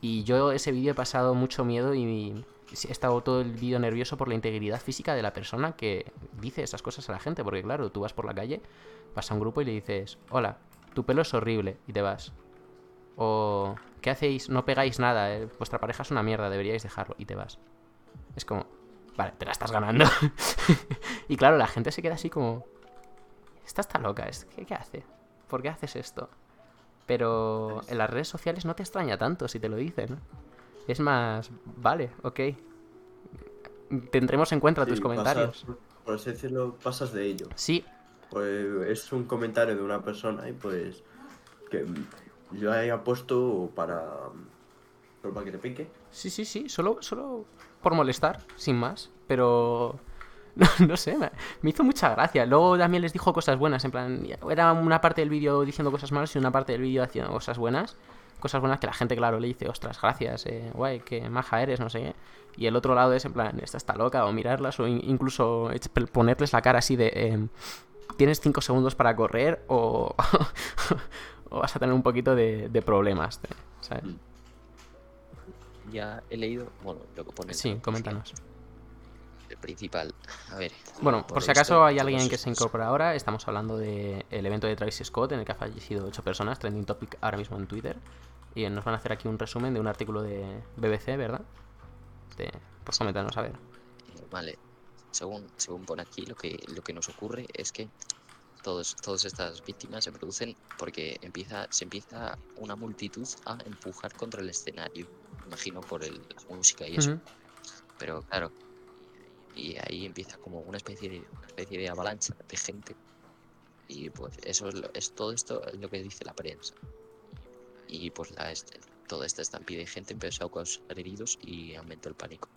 Y yo ese vídeo he pasado mucho miedo y he estado todo el vídeo nervioso por la integridad física de la persona que dice esas cosas a la gente, porque claro, tú vas por la calle, vas a un grupo y le dices, hola, tu pelo es horrible y te vas. O, ¿qué hacéis? No pegáis nada, eh, vuestra pareja es una mierda, deberíais dejarlo y te vas. Es como, vale, te la estás ganando. y claro, la gente se queda así como, esta está loca, ¿qué, ¿qué hace? ¿Por qué haces esto? Pero en las redes sociales no te extraña tanto si te lo dicen. Es más, vale, ok. Tendremos en cuenta tus comentarios. pasas- por así decirlo, pasas de ello. Sí, Pues es un comentario de una persona y pues que yo haya puesto para, para que te pique. Sí, sí, sí, solo, solo por molestar, sin más. Pero no, no sé, me hizo mucha gracia. Luego también les dijo cosas buenas, en plan, era una parte del vídeo diciendo cosas malas y una parte del vídeo haciendo cosas buenas. Cosas buenas que la gente, claro, le dice, ostras, gracias, eh, guay, qué maja eres, no sé qué. Y el otro lado es en plan, esta está loca, o mirarlas, o in- incluso ponerles la cara así de, em, tienes cinco segundos para correr o, o vas a tener un poquito de, de problemas, ¿sabes? Ya he leído, bueno, lo que pone. Sí, coméntanos. Principal, a ver. Bueno, por si acaso visto, hay alguien que se incorpora ahora, estamos hablando del evento de Travis Scott en el que ha fallecido 8 personas, trending topic ahora mismo en Twitter. Y nos van a hacer aquí un resumen de un artículo de BBC, ¿verdad? De... Pues coméntanos, a ver. Eh, Vale, según, según pone aquí, lo que, lo que nos ocurre es que todos, todas estas víctimas se producen porque empieza, se empieza una multitud a empujar contra el escenario, imagino por el, la música y eso. Pero claro, y ahí empieza como una especie de, una especie de avalancha de gente. Y pues eso es, lo- es todo esto es lo que dice la prensa. Y pues la, este- toda esta estampida de gente empezó a causar heridos y aumentó el pánico.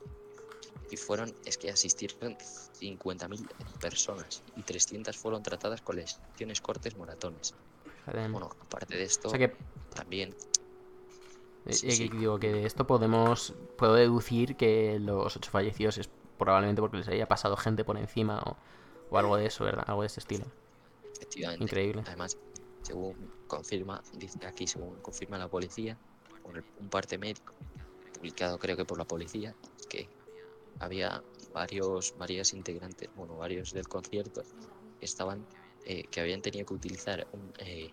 Y fueron, es que asistieron 50.000 personas y 300 fueron tratadas con lesiones, cortes, moratones. Bueno, aparte de esto, o sea que, también Sí, eh, sí. digo que de esto podemos, puedo deducir que los 8 fallecidos es probablemente porque les haya pasado gente por encima o, o algo de eso, ¿verdad? Algo de ese estilo. efectivamente Increíble. Además, según confirma, dice aquí, según confirma la policía, por un parte médico, publicado creo que por la policía, que había varios, varias integrantes, bueno, varios del concierto, que estaban, eh, que habían tenido que utilizar un eh,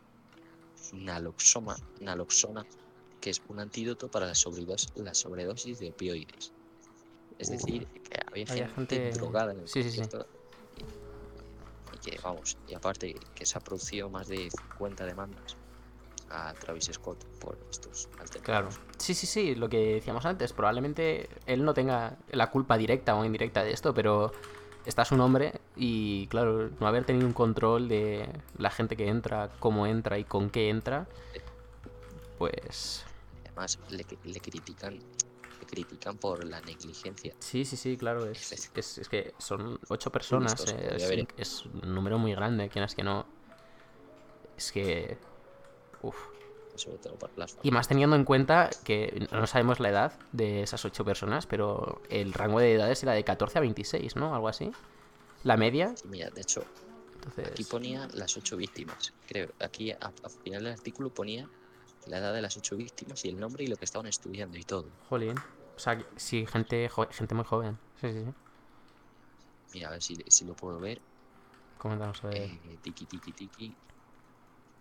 naloxoma, naloxona, que es un antídoto para la sobredosis, la sobredosis de opioides. Es decir, que había había gente, gente- drogada en el sí, sí, sí. y- y que vamos, y aparte que se ha producido más de 50 demandas a Travis Scott por estos Claro. altercados. Sí, sí, sí, lo que decíamos antes, probablemente él no tenga la culpa directa o indirecta de esto, pero está su nombre y claro, no haber tenido un control de la gente que entra, cómo entra y con qué entra, pues Además, le, cri- le critican critican por la negligencia. sí, sí, sí, claro, es, Es- es, es que son ocho personas, listos, eh, es, un número muy grande, quieras que no. Es que... Uf. Sobre todo para las Y más teniendo en cuenta que no sabemos la edad de esas ocho personas, pero el rango de edades era de 14 a 26, ¿no? Algo así. La media, familias. Mira, de hecho, entonces... aquí ponía las ocho víctimas. Creo, aquí al final del artículo ponía la edad de las ocho víctimas y el nombre y lo que estaban estudiando y todo. Jolín. O sea, sí, gente, gente muy joven. Sí, sí, sí. Mira, a ver si, si lo puedo ver. Coméntanos a ver. Eh, tiki, tiki, tiki.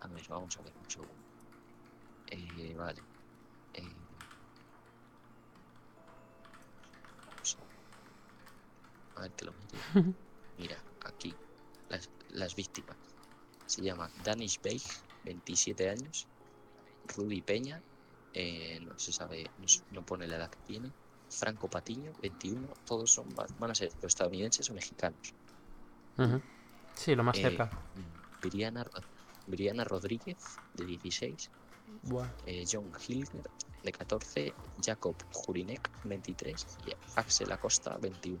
A ver, vamos a ver un segundo. Eh, vale. Eh, vamos a- a ver que lo mire. Mira, aquí. Las, las víctimas. Se llama Danish Beig, 27 años. Rudy Peña, eh, no se sabe, no, pone la edad que tiene. Franco Patiño, 21. Todos son, van a ser estadounidenses o mexicanos. Sí, lo más Eh, cerca. Brianna, Ro- Brianna Rodríguez, de 16, Buah. eh, John Hilger, de 14, Jacob Jurinek, 23, y Axel Acosta, 21.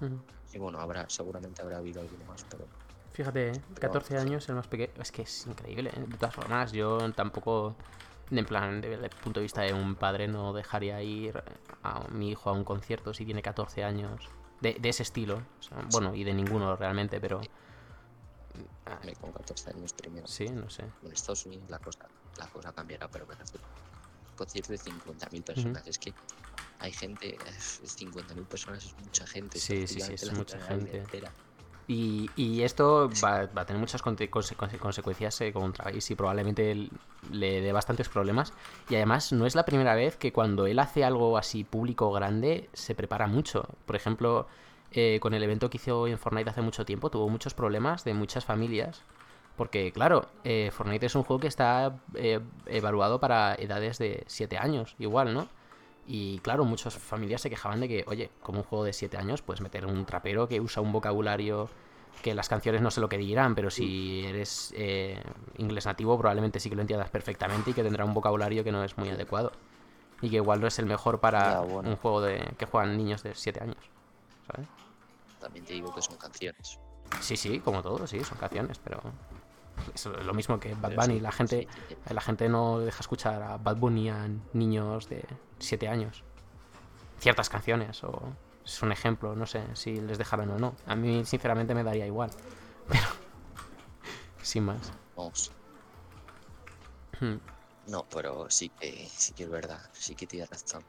Ujú. Y bueno, habrá, seguramente habrá habido alguno más, pero Fíjate, ¿eh? 14 años, el más pequeño. Es que es increíble. De todas formas, yo tampoco, en plan, desde el punto de vista de un padre, no dejaría ir a mi hijo a un concierto si tiene 14 años. De, de ese estilo. O sea, bueno, y de ninguno realmente, pero. me con 14 años primero. Sí, no sé. En Estados Unidos la cosa, la cosa cambiará, pero me refiero. Un concierto de 50.000 personas, es que hay gente, es- 50.000 personas es mucha gente. Sí, sí, sí, es mucha gente. entera. Y, y esto va, va a tener muchas consecuencias eh, contra Travis y probablemente le dé bastantes problemas. Y además no es la primera vez que cuando él hace algo así público grande se prepara mucho. Por ejemplo, eh, con el evento que hizo en Fortnite hace mucho tiempo tuvo muchos problemas de muchas familias. Porque claro, eh, Fortnite es un juego que está eh, evaluado para edades de 7 años, igual, ¿no? Y claro, muchas familias se quejaban de que, oye, como un juego de 7 años, pues meter un trapero que usa un vocabulario que las canciones no sé lo que dirán, pero si eres eh, inglés nativo probablemente sí que lo entiendas perfectamente y que tendrá un vocabulario que no es muy adecuado. Y que igual no es el mejor para Ya, bueno. un juego de que juegan niños de 7 años. ¿Sabes? También te digo que son canciones. Sí, sí, como todo, sí, son canciones, pero es lo mismo que Bad Bunny. La gente, la gente no deja escuchar a Bad Bunny a niños de 7 años. Ciertas canciones, o es un ejemplo, no sé si les dejarán o no. A mí, sinceramente, me daría igual. Pero, sin más. Vamos. Hmm. No, pero sí que, sí que es verdad, sí que tienes razón.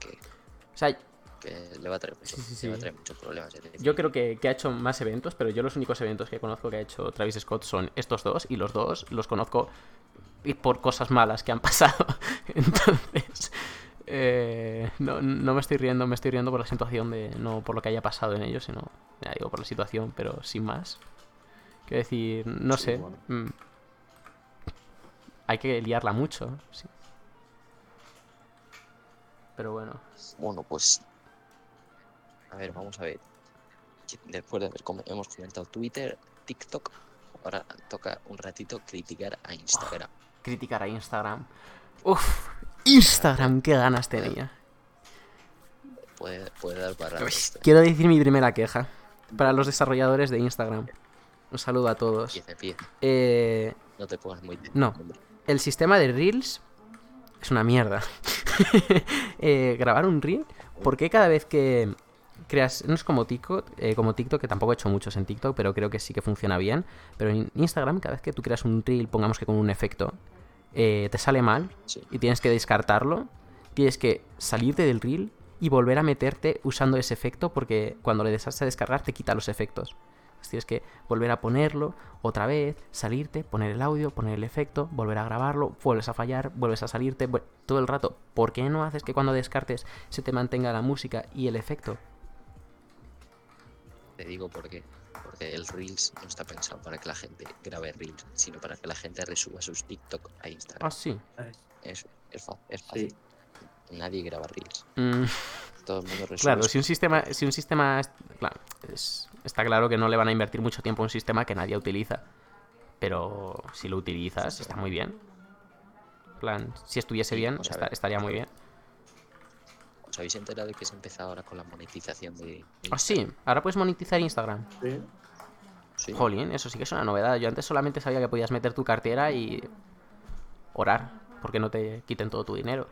que, O sea, que le va a traer, mucho- Sí, sí, le va a sí. traer muchos problemas. yo creo que, que ha hecho más eventos, pero yo los únicos eventos que conozco que ha hecho Travis Scott son estos dos, y los dos los conozco y por cosas malas que han pasado. Entonces, eh, no, no me estoy riendo, me estoy riendo por la situación de. No por lo que haya pasado en ellos, sino. Ya digo, por la situación, pero sin más. Quiero decir, no Sí, sé. bueno. mm, hay que liarla mucho, sí. Pero bueno. Bueno, pues. A ver, vamos a ver. Después de haber com- hemos comentado Twitter, TikTok, ahora toca un ratito criticar a Instagram. criticar a Instagram. Uf, Instagram, qué ganas tenía. Puede, puede dar para. Quiero decir mi primera queja para los desarrolladores de Instagram. Un saludo a todos. Empieza, empieza. Eh, No te pongas muy. No. el sistema de Reels es una mierda. Eh, grabar un Reel, ¿por qué cada vez que creas, no es como TikTok, eh, como TikTok, que tampoco he hecho muchos en TikTok, pero creo que sí que funciona bien, pero en Instagram, cada vez que tú creas un Reel, pongamos que con un efecto, eh, te sale mal, Sí. y tienes que descartarlo, tienes que salirte del reel y volver a meterte usando ese efecto porque cuando le das a descargar te quita los efectos. Entonces tienes que volver a ponerlo otra vez, salirte, poner el audio, poner el efecto, volver a grabarlo, vuelves a fallar, vuelves a salirte, todo el rato. ¿Por qué no haces que cuando descartes se te mantenga la música y el efecto? Te digo por qué. Porque el Reels no está pensado para que la gente grabe Reels, sino para que la gente resuba sus TikTok a Instagram. Ah, sí. Es, es, fa- es fácil. Sí. Nadie graba Reels. Mm, Todo el mundo resuelve. claro, si un sistema, si un sistema, es- claro, es- está claro que no le van a invertir mucho tiempo a un sistema que nadie utiliza. Pero si lo utilizas, está muy bien. En plan, si estuviese bien, estaría muy bien. ¿Os habéis enterado de que se ha empezado ahora con la monetización de. de Ah, sí, ahora puedes monetizar Instagram. Sí. Sí. Jolín, eso sí que es una novedad. Yo antes solamente sabía que podías meter tu cartera y orar, porque no te quiten todo tu dinero.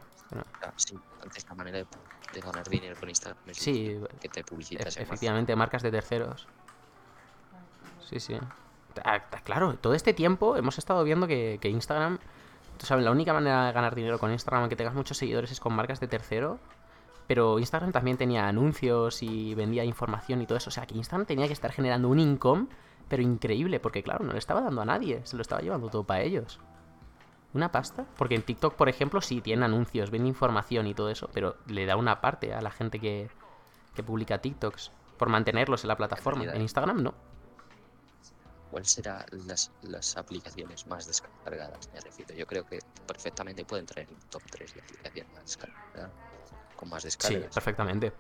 Ah, sí, antes la manera de, de ganar dinero con Instagram es sí, que te publicitas en efectivamente, marcas de terceros. Sí, sí. Ah, Claro, todo este tiempo hemos estado viendo que, que Instagram, tú sabes, la única manera de ganar dinero con Instagram, aunque tengas muchos seguidores, es con marcas de tercero. Pero Instagram también tenía anuncios y vendía información y todo eso. O sea, que Instagram tenía que estar generando un income, pero increíble, porque claro, no le estaba dando a nadie, se lo estaba llevando todo para ellos. ¿Una pasta? Porque en TikTok, por ejemplo, sí tiene anuncios, vende información y todo eso, pero le da una parte a la gente que, que publica TikToks por mantenerlos en la plataforma. En Instagram no. ¿Cuáles serán las, las aplicaciones más descargadas? Me refiero. Yo creo que perfectamente pueden traer un top 3 de aplicaciones más descargadas. Con más Sí, descargas. perfectamente.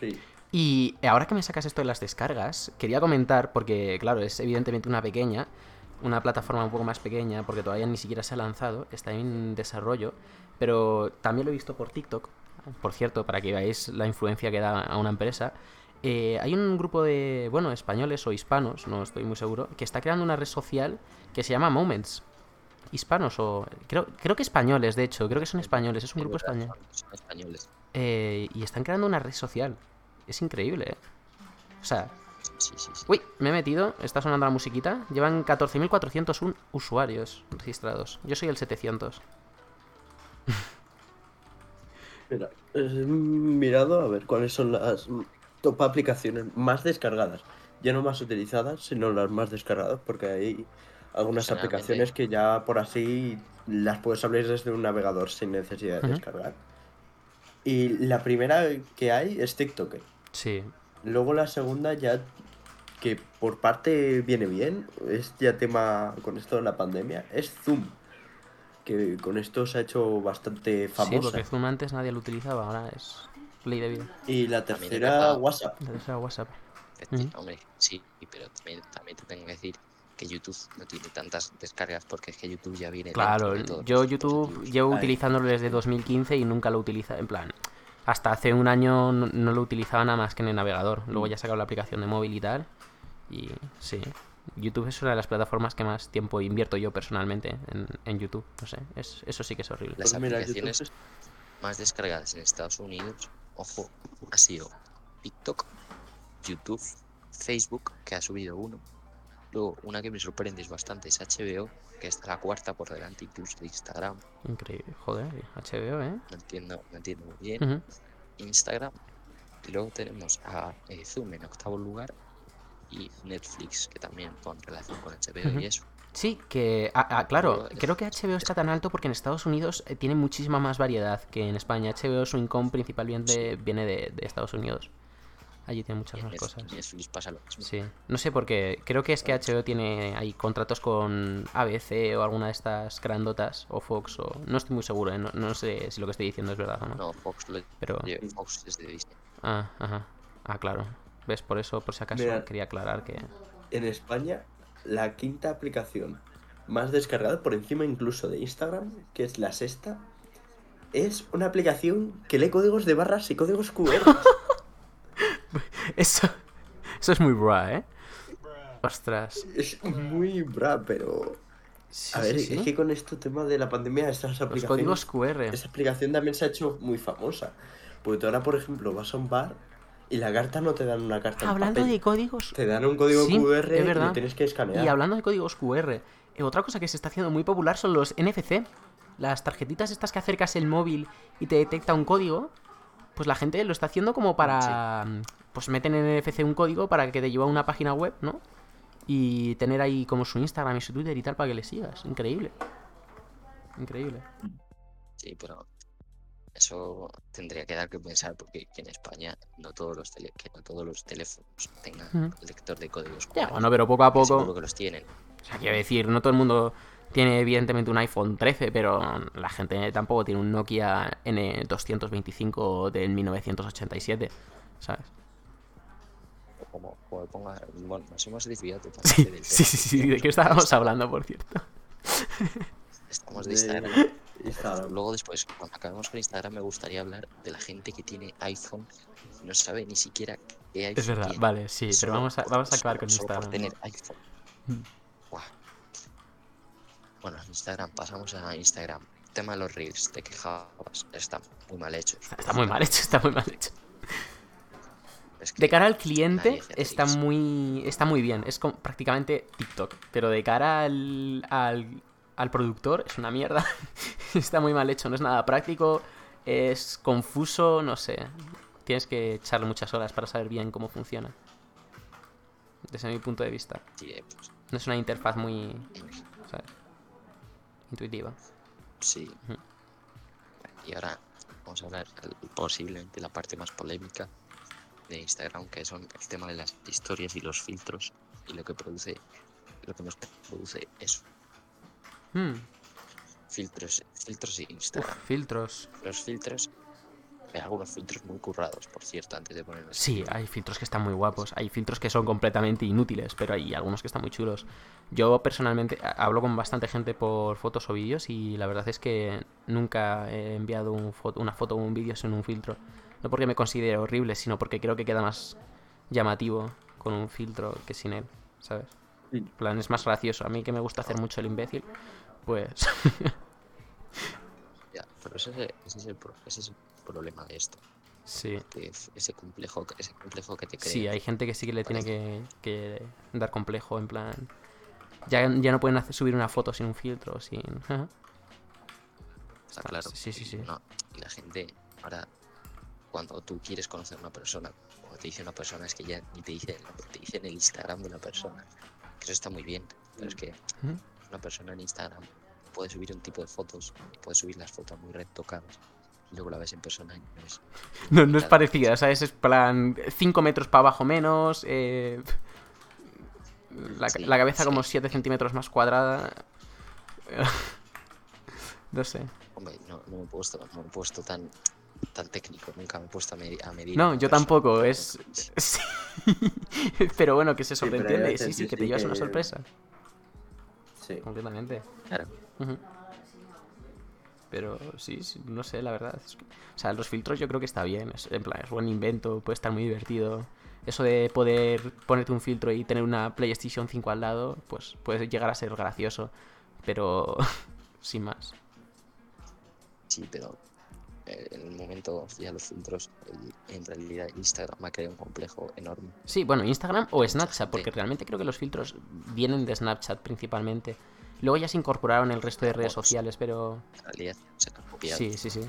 Sí. Y ahora que me sacas esto de las descargas, quería comentar, porque claro, es evidentemente una pequeña, una plataforma un poco más pequeña, porque todavía ni siquiera se ha lanzado, está en desarrollo, pero también lo he visto por TikTok, por cierto, para que veáis la influencia que da a una empresa. Eh, hay un grupo de, bueno, españoles o hispanos, no estoy muy seguro, que está creando una red social que se llama Moments. Hispanos o... Creo, creo que españoles, de hecho, creo que son españoles, es un grupo español. Son, son españoles. Eh, y están creando una red social. Es increíble, ¿eh? O sea, Sí, sí, sí. uy, me he metido, está sonando la musiquita. Llevan 14.401 usuarios registrados. Yo soy el 700. Mira, he mirado a ver cuáles son las top aplicaciones más descargadas. Ya no más utilizadas, sino las más descargadas, porque hay algunas aplicaciones que ya por así las puedes abrir desde un navegador sin necesidad de descargar. Y la primera que hay es TikTok. Sí. Luego la segunda ya que por parte viene bien, es ya tema con esto de la pandemia, es Zoom. Que con esto se ha hecho bastante Sí, famosa. porque Zoom antes nadie lo utilizaba, ahora es ley de vida. Y la tercera, WhatsApp. La tercera WhatsApp. Hombre, sí, pero también, también te tengo que decir que YouTube no tiene tantas descargas porque es que YouTube ya viene Claro, dentro de todos yo YouTube llevo Ahí. utilizándolo desde 2015 y nunca lo utiliza, en plan, hasta hace un año no, no lo utilizaba nada más que en el navegador. Luego ya he sacado la aplicación de móvil y tal. Y sí, YouTube es una de las plataformas que más tiempo invierto yo personalmente en, en YouTube. No sé, es, eso sí que es horrible. Las Pues aplicaciones es- más descargadas en Estados Unidos, ojo, ha sido TikTok, YouTube, Facebook, que ha subido uno, Luego, una que me sorprende es bastante es HBO, que está la cuarta por delante incluso de Instagram. Increíble. Joder, HBO, ¿eh? No entiendo, no entiendo muy bien. Instagram. Y luego tenemos a eh, Zoom en octavo lugar y Netflix, que también con relación con HBO y eso. Sí, que, ah, ah, claro, creo que HBO está tan alto porque en Estados Unidos eh, tiene muchísima más variedad que en España. HBO su income principalmente viene de, de Estados Unidos. Allí tiene muchas más cosas. Netflix pasa lo mismo. Sí, no sé por qué. Creo que es que HBO tiene ahí contratos con ABC o alguna de estas grandotas o Fox o no estoy muy seguro, ¿eh? no, no sé si lo que estoy diciendo es verdad o no. No, Fox, lo, Pero Fox es de Disney. ah, ajá. Ah, claro. ¿Ves? Por eso, por si acaso, Mira. quería aclarar que En España, la quinta aplicación más descargada, por encima incluso de Instagram, que es la sexta, es una aplicación que lee códigos de barras y códigos QR. eso eso es muy bra, ¿eh? Ostras. es muy bra, pero... Sí, A ver, sí, sí. es que con este tema de la pandemia, estas Los aplicaciones... códigos QR. Esa aplicación también se ha hecho muy famosa. Porque tú ahora, por ejemplo, vas a un bar y la carta no te dan una carta en Hablando papel. de códigos Te dan un código Sí, QR es y lo tienes que escanear. Y hablando de códigos QR, eh, otra cosa que se está haciendo muy popular son los NFC. Las tarjetitas estas que acercas el móvil y te detecta un código. Pues la gente lo está haciendo como para... Pues meten en NFC un código para que te lleve a una página web, ¿no? Y tener ahí como su Instagram y su Twitter y tal para que le sigas. Increíble. Increíble. Sí, pero eso tendría que dar que pensar porque aquí en España no todos los tele- que no todos los teléfonos tengan lector de códigos. Ya, bueno, pero poco a poco... que los tienen. O sea, quiero decir, no todo el mundo tiene evidentemente un iPhone 13, pero la gente tampoco tiene un Nokia N225 del 1987, ¿sabes? Como, como ponga, bueno, nos hemos desviado Sí, totalmente del sí, tema. sí, sí, ¿de qué estábamos hablando, por cierto? Estamos de Instagram. Instagram. Luego después, cuando acabemos con Instagram, me gustaría hablar de la gente que tiene iPhone y no sabe ni siquiera qué iPhone Es verdad, tiene. vale, sí, pero vamos a, por- vamos a acabar solo- con solo por tener iPhone. Mm. Bueno, Instagram, pasamos a Instagram. Tema de los reels, te quejabas, está muy mal hecho. Está muy mal hecho, está muy mal hecho. De cara al cliente está muy, está muy bien, es como prácticamente TikTok, pero de cara al, al, al productor es una mierda. está muy mal hecho, no es nada práctico, es confuso, no sé. Tienes que echarle muchas horas para saber bien cómo funciona. Desde mi punto de vista. Sí, eh, pues, No es una interfaz muy, ¿sabes? Intuitiva. sí. Y ahora vamos a hablar posiblemente la parte más polémica de Instagram, que son el tema de las historias y los filtros y lo que produce, lo que nos produce eso. Hmm, Filtros, filtros uf, Instagram. filtros. Los filtros, hay algunos filtros muy currados, por cierto, antes de ponerlos. Sí, hay filtros que están muy guapos. Hay filtros que son completamente inútiles, pero hay algunos que están muy chulos. Yo personalmente hablo con bastante gente por fotos o vídeos y la verdad es que nunca he enviado un foto- una foto o un vídeo sin un filtro. No porque me considere horrible, sino porque creo que queda más llamativo con un filtro que sin él, ¿sabes? Sí. En plan, es más gracioso. A mí que me gusta hacer mucho el imbécil, pues... Ya, pero ese es, el, ese, es el, pro- ese es el problema de esto. sí. ese complejo, ese complejo que te creas. Sí, hay gente que sí que le tiene que, que dar complejo, en plan... Ya, ya no pueden hacer, subir una foto sin un filtro, sin... Está claro. Sí, sí, sí. no, y la gente, ahora, cuando tú quieres conocer a una persona, cuando te dice una persona, es que ya ni te dice, te dice en el Instagram de la persona. Que eso está muy bien, pero es que una persona en Instagram puede subir un tipo de fotos, puede subir las fotos muy retocadas, y luego la ves en persona y no es. No, no es parecida, ¿sabes? Es plan 5 metros para abajo menos, eh, la, Sí, la cabeza sí. como 7 centímetros más cuadrada. no sé. Hombre, no, no me he puesto, no me he puesto tan, tan técnico, nunca me he puesto a, medi- a medir. No, yo tampoco, es... sí. Pero bueno, que se sobreentiende, veces sí, sí, que te llevas una sorpresa. Sí. Completamente. Claro. Pero sí, sí, no sé, la verdad. es que- o sea, los filtros yo creo que está bien. Es, en plan, es buen invento, puede estar muy divertido. Eso de poder ponerte un filtro y tener una PlayStation 5 al lado, pues puede llegar a ser gracioso. Pero sin más. Sí, pero en el momento ya los filtros, en realidad Instagram ha creado un complejo enorme. Sí, bueno, Instagram o Snapchat, porque realmente creo que los filtros vienen de Snapchat principalmente. Luego ya se incorporaron el resto de redes sociales, pero... En realidad se han copiado. Sí, sí, sí.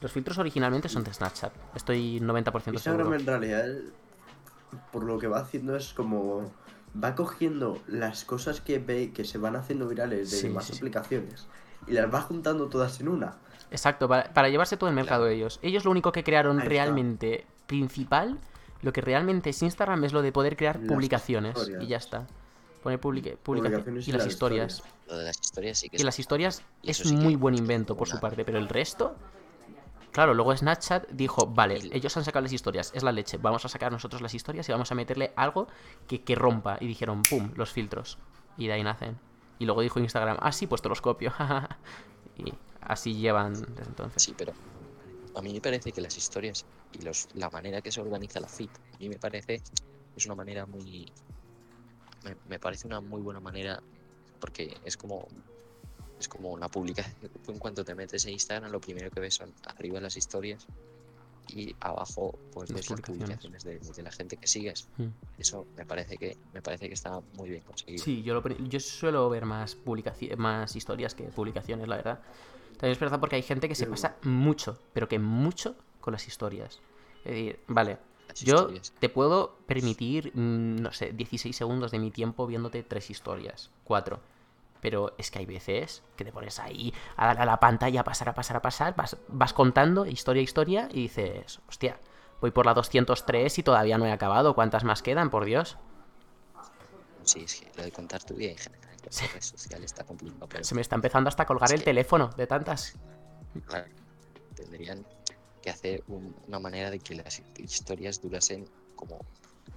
Los filtros originalmente son de Snapchat. Estoy 90% Instagram seguro. en realidad, por lo que va haciendo es como va cogiendo las cosas que ve que se van haciendo virales de Sí, demás sí, sí. aplicaciones y las va juntando todas en una. Exacto, para, para llevarse todo el mercado Claro. ellos. Ellos lo único que crearon Ahí está. realmente principal, lo que realmente es Instagram es lo de poder crear Las publicaciones. historias. Y ya está. Poner publica- publicaciones Publicaciones y y las las historias. historias. Lo de las historias sí que Y las historias y es sí muy buen invento por su parte, pero el resto... Claro, luego Snapchat dijo, vale, ellos han sacado las historias, es la leche, vamos a sacar nosotros las historias y vamos a meterle algo que, que rompa. Y dijeron, pum, los filtros. Y de ahí nacen. Y luego dijo Instagram, ah, sí, pues te los copio. y así llevan desde entonces. Sí, pero a mí me parece que las historias y los, la manera que se organiza la FIT, a mí me parece es una manera muy... Me, me parece una muy buena manera porque es como es como una publicación. En cuanto te metes en Instagram, lo primero que ves son arriba las historias y abajo pues Las ves las publicaciones. publicaciones de, de la gente que sigues. Mm. Eso me parece que me parece que está muy bien conseguido. Sí, yo, lo yo suelo ver más, publicaci- más historias que publicaciones, la verdad. También es verdad porque hay gente que se pasa mucho, pero que mucho con las historias. Es decir, vale, Las yo historias. te puedo permitir, mm, no sé, 16 segundos de mi tiempo viéndote tres historias, cuatro. Pero es que hay veces que te pones ahí a darle a la pantalla, a pasar, a pasar, a pasar, vas, vas contando historia a historia y dices, hostia, voy por la 203 y todavía no he acabado, ¿cuántas más quedan, por Dios? Sí, es que lo de contar tu vida en general está complicado, pero Se me está empezando hasta a colgar Es el que- teléfono de tantas. Tendrían que hacer un- una manera de que las historias durasen como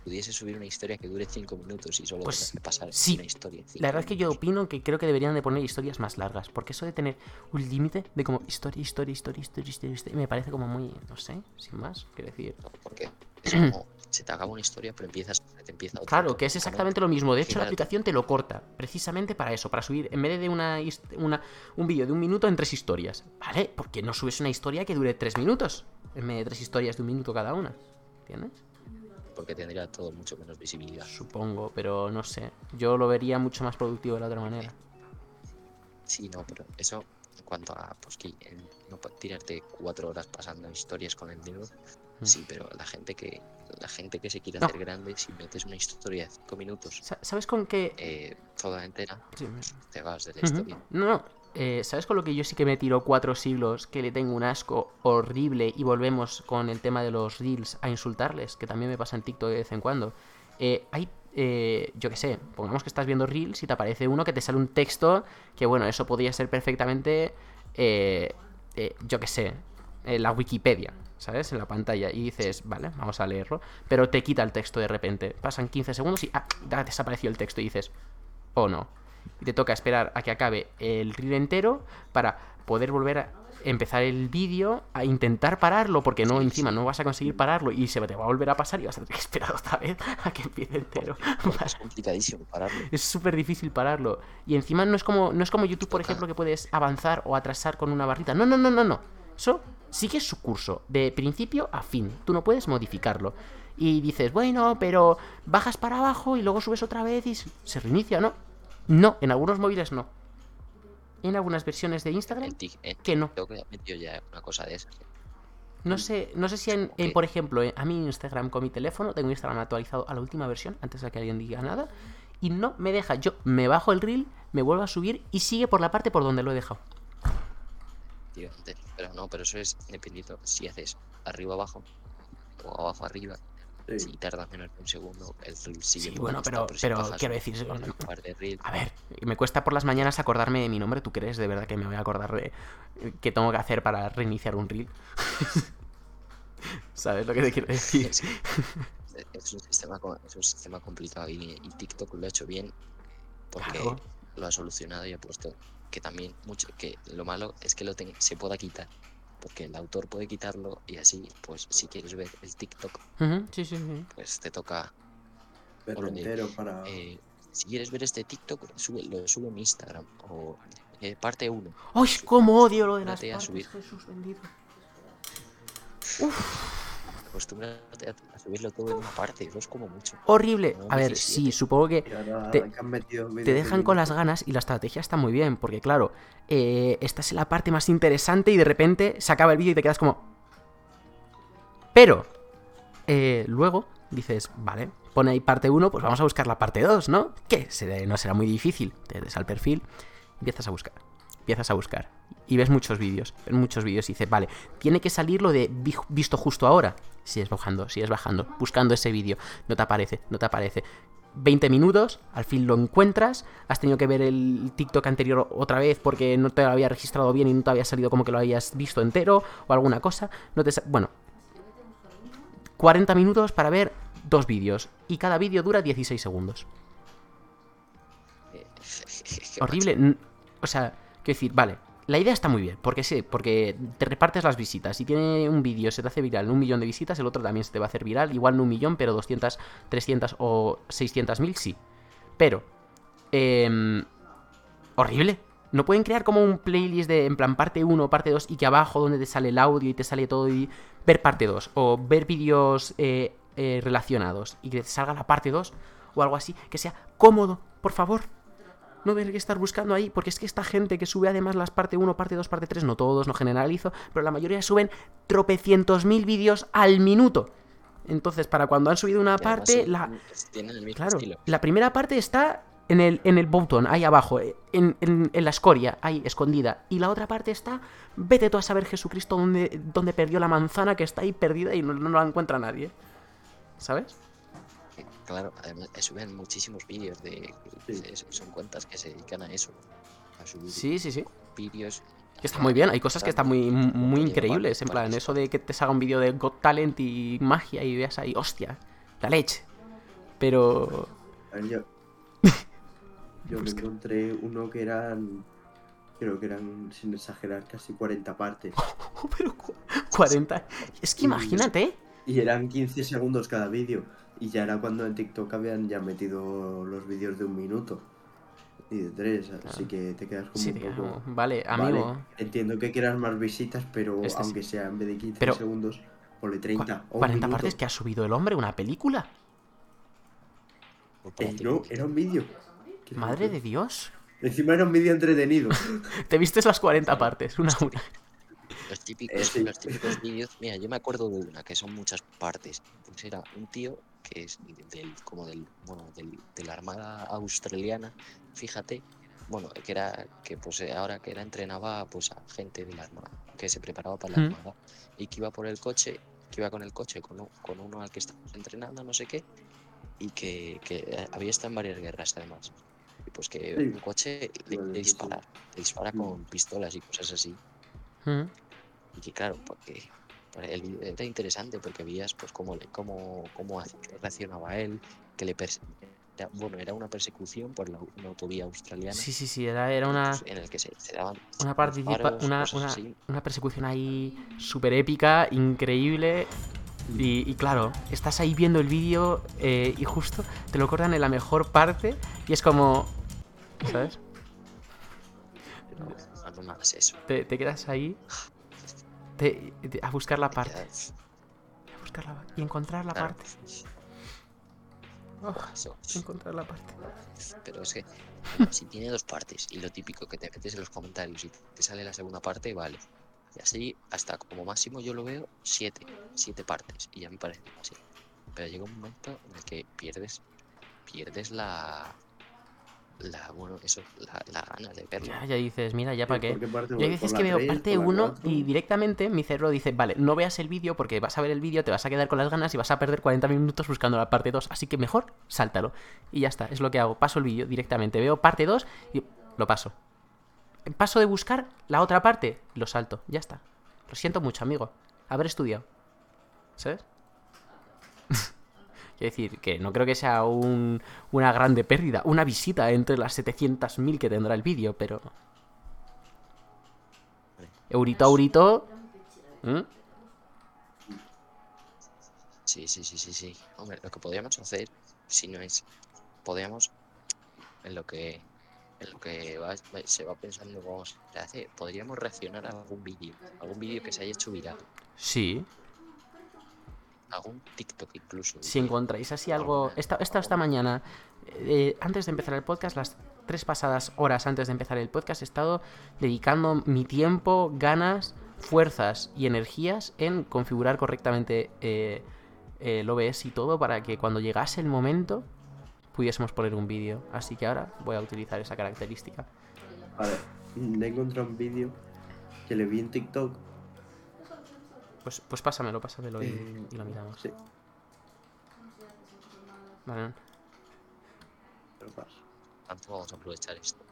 pudiese subir una historia que dure cinco minutos y solo Pues, pasar sí. una historia. La verdad es que yo opino que creo que deberían de poner historias más largas, porque eso de tener un límite de como historia, historia, historia, historia, historia, historia, me parece como muy, no sé, sin más, quiero decir. No, Porque es como se te acaba una historia, pero empiezas, te empieza otra. Claro, que es exactamente lo mismo. De hecho, la aplicación te lo corta, precisamente para eso, para subir, en vez de una, una un vídeo de un minuto en tres historias. ¿Vale? ¿Por qué no subes una historia que dure tres minutos? En vez de tres historias de un minuto cada una. ¿Entiendes? Porque tendría todo mucho menos visibilidad. Supongo, pero no sé. Yo lo vería mucho más productivo de la otra manera. Sí, no, pero eso en cuanto a pues que el- no tirarte cuatro horas pasando historias con el dedo. Sí, pero la gente que la gente que se quiere No. hacer grande, si metes una historia de cinco minutos Sa- ¿Sabes con qué? eh, toda entera, Sí, te vas de la historia. No, no. Eh, ¿Sabes con lo que yo sí que me tiro cuatro siglos, que le tengo un asco horrible y volvemos con el tema de los reels a insultarles, que también me pasa en TikTok de vez en cuando? Eh, hay, eh, yo qué sé, pongamos que estás viendo reels y te aparece uno que te sale un texto que, bueno, eso podría ser perfectamente, eh, eh, yo qué sé, eh, la Wikipedia, ¿sabes? En la pantalla y dices, vale, vamos a leerlo, pero te quita el texto de repente. Pasan 15 segundos y ah, desapareció el texto y dices, oh no. Y te toca esperar a que acabe el reel entero para poder volver a empezar el vídeo a intentar pararlo, porque no, encima no vas a conseguir pararlo y se te va a volver a pasar y vas a tener que esperar otra vez a que empiece entero. Es complicadísimo pararlo. Es súper difícil pararlo. Y encima no es como, no es como YouTube, por ejemplo, que puedes avanzar o atrasar con una barrita. No, no, no, no, no. Eso sigue su curso, de principio a fin. Tú no puedes modificarlo. Y dices, bueno, pero bajas para abajo y luego subes otra vez y se reinicia, ¿no? No, en algunos móviles no. En algunas versiones de Instagram, En Tik- en que no. TikTok ha metido ya una cosa de esas. No sé, no sé si en, que- por ejemplo, en- a mi Instagram con mi teléfono, tengo Instagram actualizado a la última versión, antes de que alguien diga nada, y no me deja. Yo me bajo el reel, me vuelvo a subir y sigue por la parte por donde lo he dejado. Pero no, pero eso es dependiendo si haces arriba abajo o abajo arriba. Sí. Si tardas menos de un segundo, el reel sigue. Sí, bueno, pero- pero bajas quiero decir, un par de A ver, me cuesta por las mañanas acordarme de mi nombre. ¿Tú crees de verdad que me voy a acordar de qué tengo que hacer para reiniciar un reel? ¿Sabes lo que te quiero decir? es, es un sistema, es un sistema complicado y, y TikTok lo ha hecho bien porque Claro. lo ha solucionado y ha puesto que también mucho que lo malo es que lo ten- se pueda quitar porque el autor puede quitarlo y así pues si quieres ver el TikTok Ujú, Sí, sí, sí. pues te toca Pero entero para. eh, si quieres ver este TikTok sube, lo subo en Instagram o eh, parte 1 ¡Ay, cómo odio lo de las partes, subir. Jesús bendito! Acostúmbrate a, a subirlo todo en una parte, dos como mucho. Horrible. No, A ver, 17. sí, supongo que ahora Te- que dejan con las ganas y la estrategia está muy bien, porque claro, eh, estás en la parte más interesante y de repente se acaba el vídeo y te quedas como... Pero, eh, luego dices, vale, pone ahí parte 1, pues vamos a buscar la parte 2, ¿no? Que no será muy difícil. Te des al perfil, empiezas a buscar, empiezas a buscar. Y ves muchos vídeos, ves muchos vídeos y dices, vale, tiene que salir lo de vi- visto justo ahora. Sigues bajando, sigues bajando, buscando ese vídeo. No te aparece, no te aparece. 20 minutos, al fin lo encuentras, has tenido que ver el TikTok anterior otra vez porque no te lo había registrado bien y no te había salido como que lo habías visto entero o alguna cosa. No te bueno, 40 minutos para ver dos vídeos y cada vídeo dura 16 segundos. Horrible. O sea, quiero decir, vale, la idea está muy bien, porque sí, porque te repartes las visitas. Si tiene un vídeo, se te hace viral un millón de visitas, el otro también se te va a hacer viral, igual no un millón, pero 200, 300 o 600 mil sí. Pero, em, horrible. No pueden crear como un playlist de en plan parte 1, parte 2 y que abajo donde te sale el audio y te sale todo y ver parte 2 o ver vídeos eh, eh, relacionados y que te salga la parte 2 o algo así, que sea cómodo, por favor. No tener que estar buscando ahí, porque es que esta gente que sube además las parte 1, parte 2, parte 3, no todos, no generalizo, pero la mayoría suben tropecientos mil vídeos al minuto. Entonces, para cuando han subido una parte, la, Tienen el mismo Claro, estilo. la primera parte está en el, en el botón, ahí abajo, eh, en, en- en la escoria, ahí escondida. Y la otra parte está, vete tú a saber Jesucristo dónde, dónde perdió la manzana que está ahí perdida y no, no la encuentra nadie. ¿Sabes? Claro, además eh, suben muchísimos vídeos de, Sí. son cuentas que se dedican a eso, a subir Sí, sí, sí. vídeos. Que está muy bien, hay cosas que están muy, muy increíbles. En plan, eso de que te salga un vídeo de Got Talent y magia y veas ahí, hostia, la leche. Pero. A ver, yo, yo me encontré uno que eran, creo que eran, sin exagerar, casi 40 partes. Pero cu- 40. Es que imagínate, Y eran 15 segundos cada vídeo. Y ya era cuando en TikTok habían ya metido los vídeos de un minuto. Y de tres, así que te quedas como Sí, un te poco... como, vale, Vale, amigo. entiendo que quieras más visitas, pero Este sí. aunque sea en vez de 15 Pero- segundos, ponle 30 o un 40 minuto. partes que ha subido el hombre, una película. Eh, no, era un vídeo. Madre de Dios. Encima era un vídeo entretenido. Te vistes las 40 partes, una a una. Los típicos, Eh, sí. los típicos vídeos, mira, yo me acuerdo de una, que son muchas partes. Pues era un tío que es del, como del, bueno, del, de la Armada Australiana, fíjate, bueno, que era, que pues eh, ahora que era entrenaba pues a gente de la Armada, que se preparaba para la Mm. Armada, y que iba por el coche, que iba con el coche, con, con uno al que estaba entrenando, no sé qué, y que, que eh, había estado en varias guerras además. Y pues que Sí. un coche le, le dispara, le dispara Mm. con pistolas y cosas así. Mm. Y que claro, porque el vídeo era interesante porque veías pues cómo, le- cómo, cómo reaccionaba él, que le era- bueno, era una persecución por la, una autovía australiana Sí, sí, sí, era, era una, en el que se, se daban una, participa- una, una, una persecución ahí súper épica, increíble. Y, y claro, estás ahí viendo el vídeo eh, y justo te lo cortan en la mejor parte y es como... ¿Sabes? No, no, eso. Te, te quedas ahí a buscar la te parte. A buscarla y encontrar la claro, parte. Oh, encontrar la parte. Pero es que si tiene dos partes y lo típico que te metes en los comentarios y te sale la segunda parte, vale. Y así, hasta como máximo yo lo veo siete, siete partes y ya me parece así. Pero llega un momento en el que pierdes, pierdes la, la bueno, eso, la, la gana de verlo. Ya, ya dices, mira, ya para qué. ¿Por qué parte Yo hay veces ¿Por que veo parte por la 1 cuatro? y directamente mi cerebro dice, vale, no veas el vídeo porque vas a ver el vídeo, te vas a quedar con las ganas y vas a perder 40 minutos buscando la parte 2. Así que mejor, sáltalo. Y ya está, es lo que hago. Paso el vídeo directamente, veo parte 2 y lo paso. Paso de buscar la otra parte, lo salto, ya está. Lo siento mucho, amigo. Haber estudiado. ¿Sabes? Quiero decir que no creo que sea un- una grande pérdida, una visita entre las 700.000 que tendrá el vídeo, pero... Eurito a eurito... ¿Mm? Sí, sí, sí, sí, sí. Hombre, lo que podríamos hacer, si no es, podríamos, en lo que, en lo que va- se va pensando cómo se hace, podríamos reaccionar a algún vídeo, algún vídeo que se haya hecho viral. Sí. Algún TikTok incluso. Si encontráis así algo. Esta, esta, esta mañana, eh, antes de empezar el podcast, las tres pasadas horas antes de empezar el podcast, he estado dedicando mi tiempo, ganas, fuerzas y energías en configurar correctamente eh, el OBS y todo para que cuando llegase el momento pudiésemos poner un vídeo. Así que ahora voy a utilizar esa característica. Vale, he encontrado un vídeo que le vi en TikTok. Pues, pues pásamelo, pásamelo y, Eh, y lo miramos. Sí, Vale. Tanto vamos a aprovechar esto.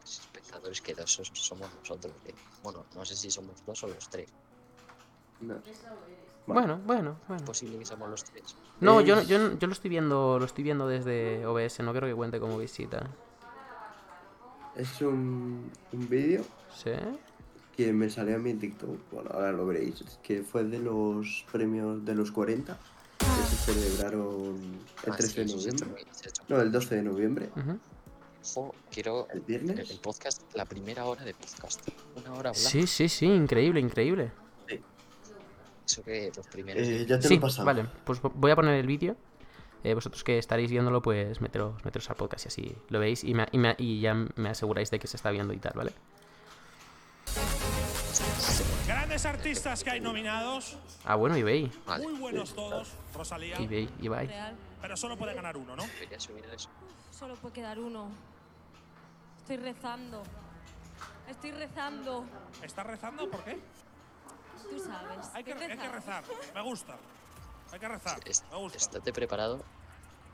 Los espectadores que dos somos nosotros. que- Bueno, no sé si somos dos o los tres. No. Bueno, bueno, Es bueno. posible que seamos los tres. No, yo, Es- yo, yo lo estoy viendo, lo estoy viendo desde OBS, no creo que cuente como visita. Es un, un vídeo ¿Sí? Que me salió a mí en TikTok. Bueno, ahora lo veréis. Que fue de los premios de los 40 que se celebraron el Ah, 13 de sí, eso se ha hecho noviembre. No, el 12 de noviembre. Ojo, quiero El viernes. el podcast, la primera hora de podcast. Una hora hablando. Sí, sí, sí, increíble, increíble. Eso que los primeros. Eh, ya te Sí, lo he pasado. vale, pues vo- voy a poner el vídeo. Eh, vosotros que estaréis viéndolo, pues meteros, meteros al podcast y así lo veis y, me- y me- y ya me aseguráis de que se está viendo y tal, ¿vale? Grandes artistas que hay nominados, Ah, bueno, Vale, muy buenos todos, Rosalía, Ibai. Real. pero solo puede ganar uno, ¿no? debería subir eso. Solo puede quedar uno. Estoy rezando. Estoy rezando. ¿Está rezando? ¿Por qué? Tú sabes. Hay que, hay rezar, me gusta. Hay que rezar, me gusta. estate preparado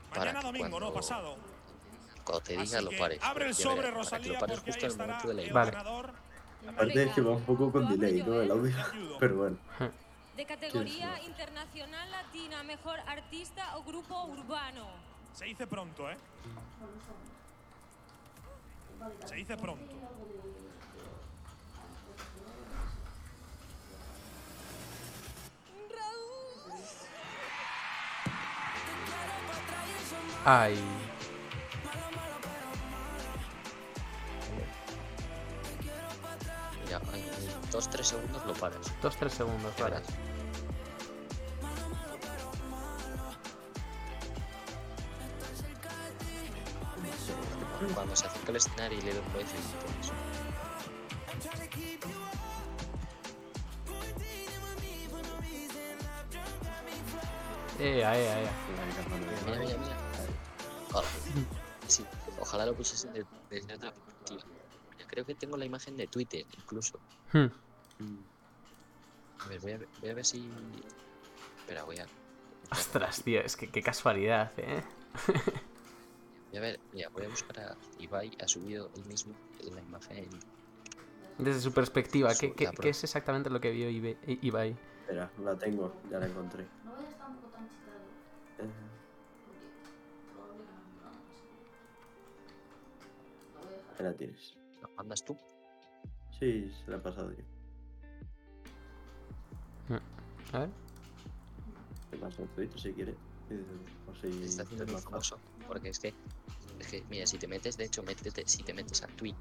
para Mañana domingo, cuando- no pasado. cuando te diga Así lo que pares. abre el sobre, verás, para que Rosalía, lo pares porque ahí justo en el estará momento de la el Vale. ganador Aparte es que va un poco con delay, ¿no? El audio. Pero bueno. De categoría internacional latina, mejor artista o grupo urbano. Se dice pronto, ¿eh? Se dice pronto. Ay, 2-3 segundos lo paras. 2-3 segundos, vale. Cuando se acerca el escenario y le doy un beso y eso. Ea, ea, ea. Mira, mira, mira. Ojalá lo pusiesen desde otra perspectiva. Creo que tengo la imagen de Twitter, incluso. A ver, voy a ver, voy a ver si. Espera, voy a. Ostras, tío, es que qué casualidad, ¿eh? Voy a ver, mira, voy a buscar a Ibai, ha subido él mismo la imagen. Desde su perspectiva, ¿qué, Su- qué- la qué pro- es exactamente lo que vio Ibai? Espera, la tengo, ya la encontré. Eh, Ahí la tienes. ¿Lo mandas tú? Sí, se la he pasado yo. A ver. Te paso el Twitter si quieres. Eh, O si Te está haciendo muy famoso. Porque es que. Es que, mira, si te metes, de hecho, métete, si te metes a tweet,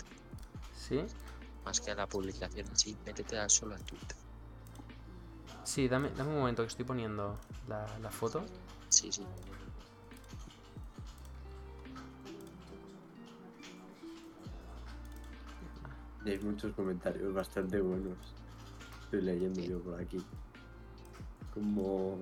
¿Sí? más que a la publicación en sí, métete a solo a tweet. Sí, dame, dame un momento que estoy poniendo la, la foto. Sí, sí. Y hay muchos comentarios bastante buenos. Estoy leyendo Sí. yo por aquí. Como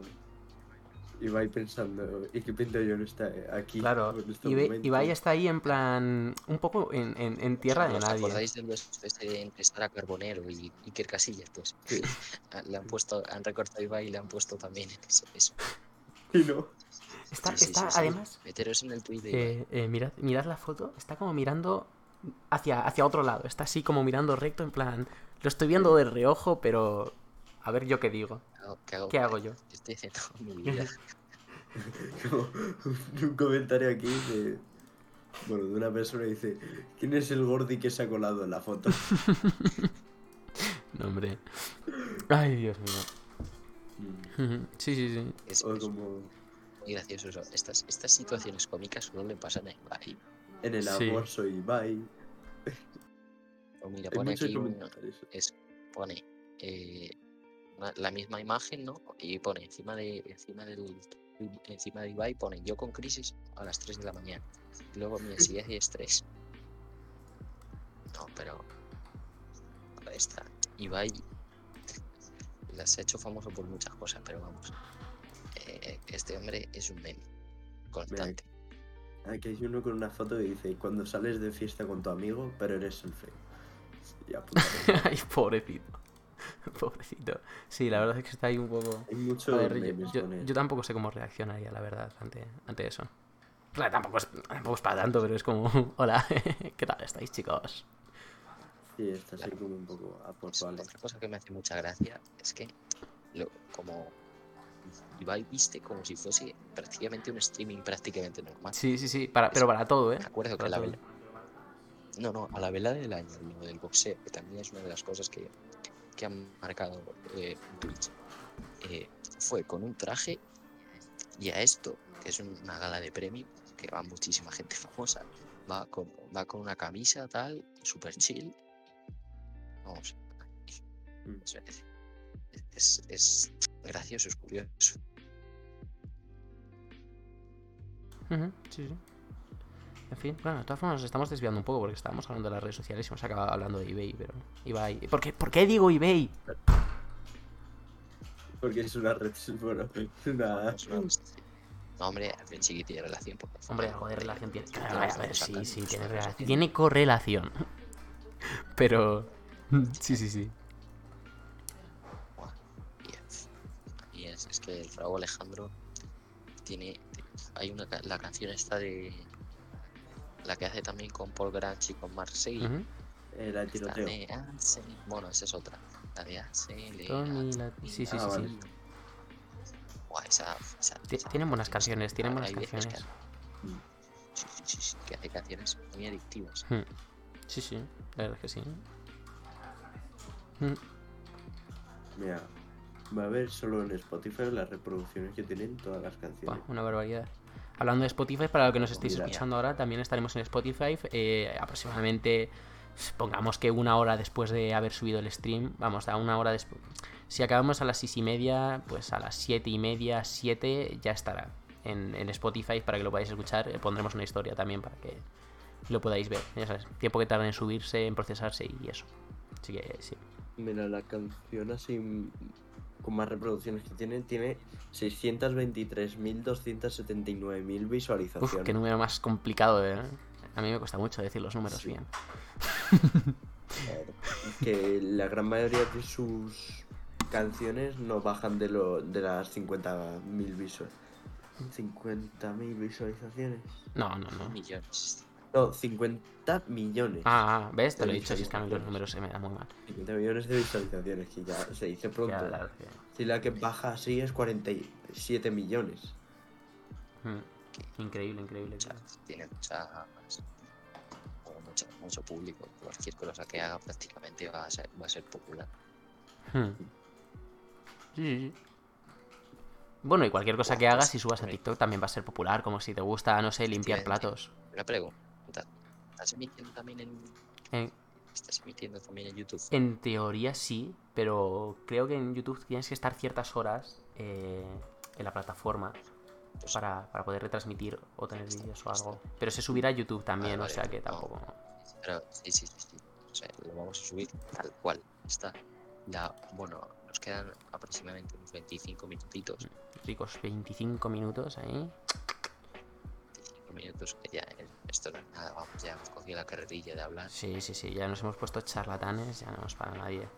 Ibai pensando, ¿y qué pinto yo en esta, aquí? Claro, en este Ibe- momento?". Ibai está ahí en plan. Un poco en, en- en tierra de ¿Os nadie. acordáis del beso este de entre Sara Carbonero y Iker Casillas? Pues Sí. le han puesto, han recortado a Ibai y le han puesto también eso. eso. Y no. Está, Sí, está sí, sí. además. Meteros en el tweet de Ibai. eh, eh, mirad, mirad la foto, está como mirando hacia, hacia otro lado. Está así como mirando recto, en plan. Lo estoy viendo de reojo, pero. A ver yo qué digo. ¿Qué hago, yo? ¿Qué estoy haciendo mi vida? Como un comentario aquí de. Bueno, de una persona dice: ¿Quién es el gordi que se ha colado en la foto? No, hombre. Ay, Dios Mm. mío. Sí, sí, sí. Es, o es como muy gracioso eso. Estas, estas situaciones cómicas solo le pasan a Ibai. en el Sí. amor soy Ibai. O mira, Hay pone aquí un, es, pone, eh, la misma imagen, ¿no? Y pone encima de encima del encima de Ibai pone yo con crisis a las 3 de la mañana. Luego mi ansiedad y estrés. No, pero está Ibai las ha hecho famoso por muchas cosas, pero vamos. eh, este hombre es un meme constante. Aquí hay uno con una foto que dice, cuando sales de fiesta con tu amigo, pero eres el feo. Y apuntaré. Ay, pobrecito. Pobrecito. Sí, la verdad es que está ahí un poco. Hay muchos A ver, yo, tampoco sé cómo reaccionaría, la verdad, ante, ante eso. O sea, tampoco es, tampoco es para tanto, pero es como, hola, ¿qué tal estáis, chicos? Sí, está así como un poco a por. Otra cosa que me hace mucha gracia es que lo, como Ibai viste como si fuese prácticamente un streaming prácticamente normal. Sí, sí, sí, para, pero para todo, ¿eh? Me acuerdo que Para la todo. vela. No, no, a la velada del año, lo del boxeo, que también es una de las cosas que, que han marcado eh, Twitch. eh, fue con un traje y a esto, que es una gala de premio, que va muchísima gente famosa, va con, va con una camisa tal, super chill. Vamos. Mm. es, es- gracioso, es curioso. Ujú, sí, sí. En fin, bueno, de todas formas nos estamos desviando un poco porque estábamos hablando de las redes sociales y hemos acabado hablando de eBay, pero eBay... ¿Por qué, ¿Por qué digo eBay? Porque es una red, bueno, una... No, hombre, al fin sí que tiene relación. porque Hombre, algo de relación tiene. Claro, a ver, sí, sí, tiene, relación. tiene correlación. Pero. Sí, sí, sí. Y es, es, que el Frau Alejandro tiene. Hay una la canción esta de. La que hace también con Paul Granch y con Marseille. Esta tiroteo. de Ansel- Bueno, esa es otra. La de Ansel- Tony la- Sí, sí, sí, Ah, sí. vale. Buah, esa, esa- Ti- esa Tienen buenas canciones, tienen buenas que- canciones. Sí, sí, sí, sí, que hace canciones muy adictivas. Hmm. Sí, sí, la verdad es que sí. Mm. Mira, va a ver solo en Spotify las reproducciones que tienen todas las Buah, canciones. una barbaridad. Hablando de Spotify, para lo que nos estéis Mira. escuchando ahora, también estaremos en Spotify eh, aproximadamente, pongamos que una hora después de haber subido el stream, vamos, a una hora después. Si acabamos a las seis y media, pues a las siete y media, siete, ya estará en, en Spotify para que lo podáis escuchar. Eh, pondremos una historia también para que lo podáis ver. Ya sabes, tiempo que tarda en subirse, en procesarse y eso. Así que sí. Mira, la canción así con más reproducciones que tiene, tiene 623.279.000 visualizaciones. Uf, qué número más complicado, ¿eh? A mí me cuesta mucho decir los números Sí. bien. que la gran mayoría de sus canciones no bajan de lo de las 50.000 visual 50.000 visualizaciones. No, no, no. Millones. No, 50 millones. Ah, ah, ¿ves? Te lo he dicho, si es que a mí los números se me dan muy mal. 50 millones de visualizaciones, que ya se dice pronto. Ya, la Si la que baja así es 47 millones. Mm. Increíble, increíble. claro. tiene mucha, bueno, mucho, mucho público. Cualquier cosa que haga prácticamente va a ser, va a ser popular. Hmm. Sí, sí, sí. Bueno, y cualquier cosa que hagas y subas a TikTok también va a ser popular, como si te gusta, no sé, limpiar platos. Una pregunta. ¿Estás emitiendo también en, En, estás emitiendo también en YouTube? en teoría sí, pero creo que en YouTube tienes que estar ciertas horas eh, en la plataforma Pues, para, para poder retransmitir o tener vídeos o algo. Pero se subirá a YouTube también, Vale, o sea que no. tampoco... pero sí, sí, sí, sí. O sea, lo vamos a subir tal cual. Está. Ya, bueno, nos quedan aproximadamente unos 25 minutitos. Ricos 25 minutos ahí. 25 minutos que ya eh, esto no es nada. Vamos, ya hemos cogido la carrerilla de hablar. Sí, sí, sí, ya nos hemos puesto charlatanes, ya no nos para nadie.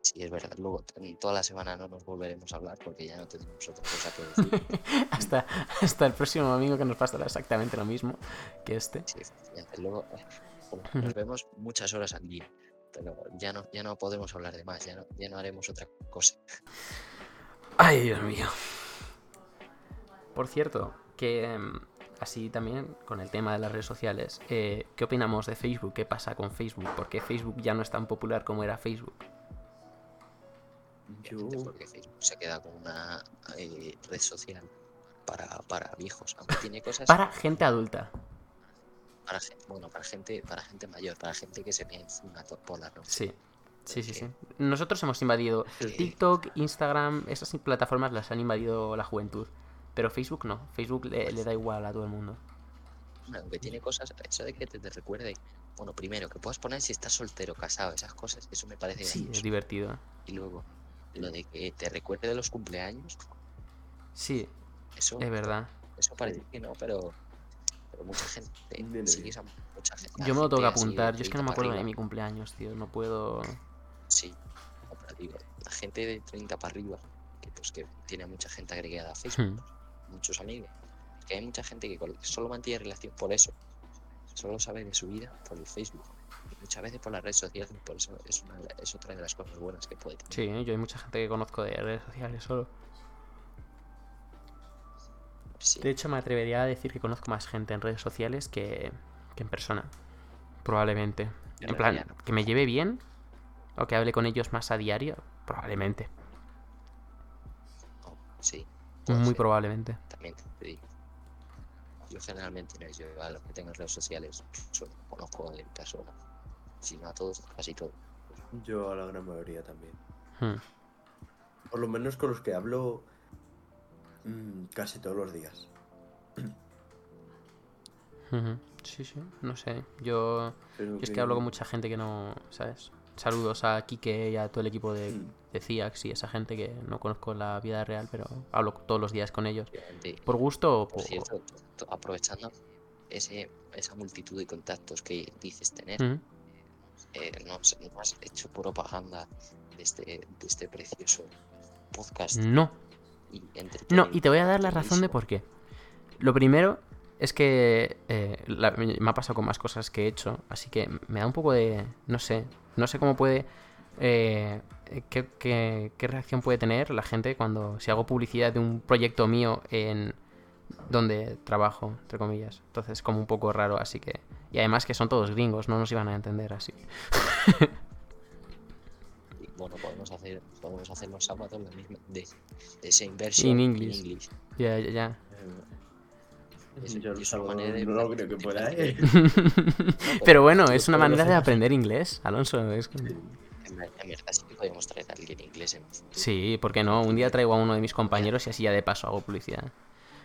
Sí, es verdad. Luego, toda la semana no nos volveremos a hablar porque ya no tenemos otra cosa que decir. hasta, hasta el próximo domingo que nos pasará exactamente lo mismo que este. Sí. Luego eh, nos vemos muchas horas al día, pero ya no, ya no podemos hablar de más, ya no, ya no haremos otra cosa. Ay, Dios mío. Por cierto, que em, así también con el tema de las redes sociales, eh, ¿qué opinamos de Facebook? ¿Qué pasa con Facebook? ¿Por qué Facebook ya no es tan popular como era Facebook? Yo, Porque Facebook se queda con una eh, red social para, para viejos, aunque tiene cosas Para gente adulta. para gente, bueno, para gente, para gente mayor, para gente que se ve encima por la noche. Sí, Sí, sí, que- sí. Nosotros hemos invadido sí. TikTok, Instagram, esas plataformas las han invadido la juventud. Pero Facebook no. Facebook le, le da igual a todo el mundo. Bueno, que tiene cosas, eso de que te, te recuerde, bueno, primero, que puedas poner si estás soltero, casado, esas cosas, eso me parece Sí, es divertido. Y luego, lo de que te recuerde de los cumpleaños, Sí, eso, es verdad. eso parece que no, pero, pero mucha gente, mucha gente. Yo me lo tengo que apuntar. Yo es que no 30 me acuerdo de mi cumpleaños, tío. No puedo. Sí, no, pero digo, la gente de 30 para arriba, que pues que tiene a mucha gente agregada a Facebook, Hmm. Muchos amigos, que hay mucha gente que solo mantiene relación por eso, solo sabe de su vida por el Facebook, y muchas veces por las redes sociales, por eso es, una, es otra de las cosas buenas que puede tener. Sí, yo hay mucha gente que conozco de redes sociales solo. Sí, De hecho, me atrevería a decir que conozco más gente en redes sociales que, que en persona. Probablemente. En En plan, no. que me lleve bien o que hable con ellos más a diario. Probablemente. no, sí, Muy probablemente. también te digo. Yo generalmente no yo a los que tengo en redes sociales solo conozco en persona, si no a todos, casi todos. Yo a la gran mayoría también. Hmm. Por lo menos con los que hablo mm, casi todos los días. Sí, sí, no sé. Yo es que hablo con mucha gente que no, ¿sabes? Saludos a Kike y a todo el equipo de, Mm. De CIAX y esa gente que no conozco la vida real, pero hablo todos los días con ellos. ¿Por gusto o Por cierto, aprovechando ese, esa multitud de contactos que dices tener, eh, no, has- hecho propaganda de este, de este precioso podcast. No, Y No, y te voy a dar la razón de por qué. Lo primero es que eh, la- me ha pasado con más cosas que he hecho, así que me da un poco de... No sé, no sé cómo puede... eh, qué, qué- qué reacción puede tener la gente cuando si hago publicidad de un proyecto mío en donde trabajo, entre comillas. Entonces, como un poco raro, así que... Y además que son todos gringos, no nos iban a entender, así. que- Y, bueno, podemos hacer, podemos hacer los sábados la misma, de, de esa inversión In English. Ya, ya, ya. Es- Yo no, una manera de no lo creo que pueda, ¿eh? Pero bueno, es una manera de aprender inglés, Alonso. Es como- Verdad sí que podemos traer a alguien inglés en un futuro. Sí, ¿por qué no? Un día traigo a uno de mis compañeros y así ya de paso hago publicidad.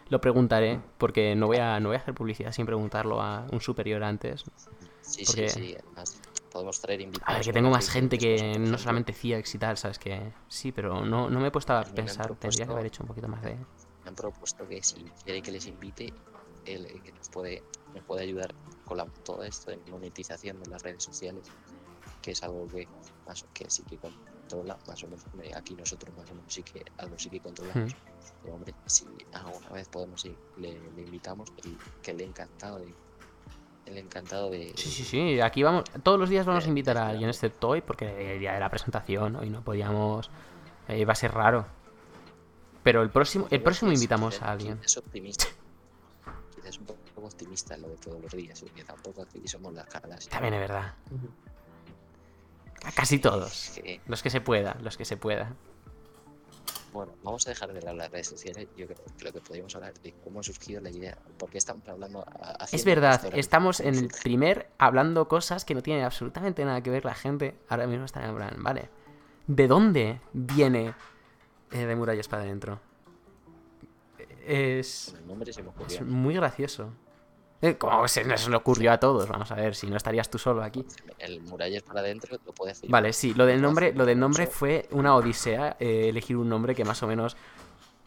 Lo preguntaré, porque no voy a, no voy a hacer publicidad sin preguntarlo a un superior antes. Sí, Porque- sí, sí. Además, podemos traer invitados. A ver, que tengo más gente que no solamente CIAX y tal, ¿sabes? Que sí, pero no, no me he puesto a pensar. Tendría que haber hecho un poquito más de... Me han propuesto que si quiere que les invite, él eh, que nos puede, nos puede ayudar con la- todo esto de monetización de las redes sociales, que es algo que, más, que sí que controla, más o menos. hombre, Aquí nosotros más o menos sí que algo sí que controlamos. Pero hombre, si alguna vez podemos ir, le, le invitamos, y que le encantado de. El encantado de. Sí, sí, sí. Aquí vamos... Todos los días vamos a Eh, invitar a alguien, excepto hoy, porque el día de la presentación, hoy no podíamos... eh, va a ser raro. Pero el próximo, el próximo invitamos a alguien. quizás optimista. Quizás un poco optimista lo de todos los días, porque tampoco aquí somos las caras. También es verdad. A casi todos. Los que se pueda, los que se pueda. bueno, vamos a dejar de hablar de las redes sociales. Yo creo que lo que podríamos hablar de cómo ha surgido la idea, porque estamos hablando. a- Es verdad, estamos en el primer hablando cosas que no tienen absolutamente nada que ver la gente. Ahora mismo está en plan, vale. ¿De dónde viene eh, de murallas para adentro? Es, es muy gracioso. Eh, ¿Cómo se nos ocurrió a todos? Vamos a ver, si no estarías tú solo aquí. El murallas para adentro lo puede hacer. Vale, sí, lo del nombre, lo del nombre fue una odisea, eh, elegir un nombre que más o menos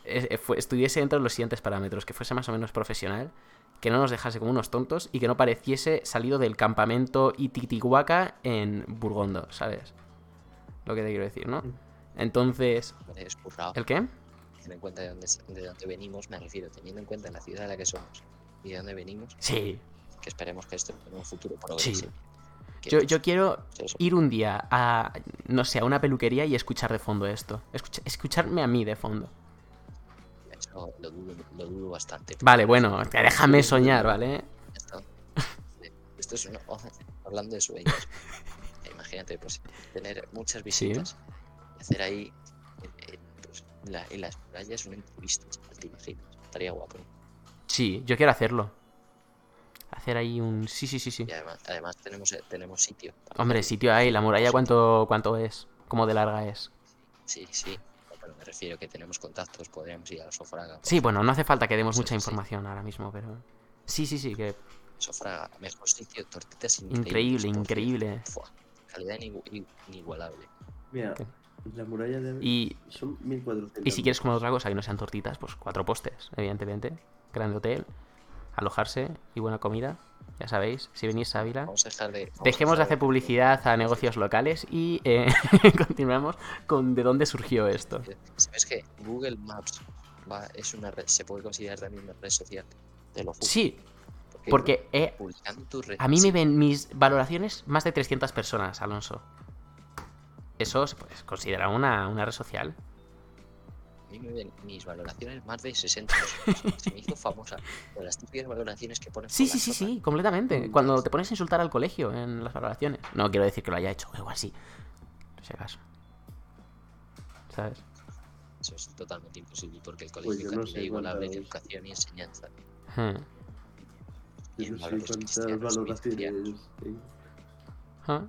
eh, fue- estuviese dentro de los siguientes parámetros, que fuese más o menos profesional, que no nos dejase como unos tontos y que no pareciese salido del campamento Ititihuaca en Burgondo, ¿sabes? Lo que te quiero decir, ¿no? Entonces, Es currado. ¿el qué? Teniendo en cuenta de dónde, de dónde venimos, me refiero, teniendo en cuenta la ciudad de la que somos y de dónde venimos, Sí, que esperemos que esto en un futuro progrese. Que, yo, yo quiero ir un día a, no sé, a una peluquería y escuchar de fondo esto. Escucha- escucharme a mí de fondo. eso lo, dudo, lo dudo bastante. Vale, bueno, déjame soñar, ¿vale? Esto, esto es una- hablando de sueños. Imagínate, pues, tener muchas visitas y hacer ahí eh, eh, pues, la- en las playas una entrevista, ¿te imaginas? Estaría guapo. Sí, yo quiero hacerlo. Hacer ahí un... Sí, sí, sí, sí. Y además, además tenemos, eh, tenemos sitio. Hombre, sitio ahí, la muralla cuánto, cuánto es, cómo de larga es. Sí, sí. Pero me refiero que tenemos contactos, podríamos ir a Sofraga. por Sí, bueno, no hace falta que demos Sí, mucha sí. información ahora mismo, pero... Sí, sí, sí, que Sofraga, mejor sitio, tortitas increíble, increíbles, increíble. Fua, calidad inigu- in- inigualable. Mira, ¿Qué? la muralla de... Y, Son 1400. y si quieres comer otra cosa que no sean tortitas, pues cuatro postes, evidentemente. Grande hotel, alojarse y buena comida. Ya sabéis, si venís a Ávila... Vamos a dejar de. vamos a Dejemos de hacer publicidad a negocios locales y eh, continuamos con de dónde surgió esto. ¿Sabes que Google Maps va, es una red, se puede considerar también una red social? Te lo juro. Sí, porque eh, a mí me ven mis valoraciones más de 300 personas, Alonso. Eso se puede considerar una, una red social. A mí me ven mis valoraciones más de 60 personas. Se me hizo famosa. Por las típicas valoraciones que ponen. Sí, sí, sí, sí, completamente. Cuando te pones a insultar al colegio en las valoraciones. No quiero decir que lo haya hecho, igual sí. Por si acaso. ¿Sabes? Eso es totalmente imposible porque el Pues colegio yo no sé igual habla de educación y enseñanza. Hmm. Y en no sé valoraciones... Ah.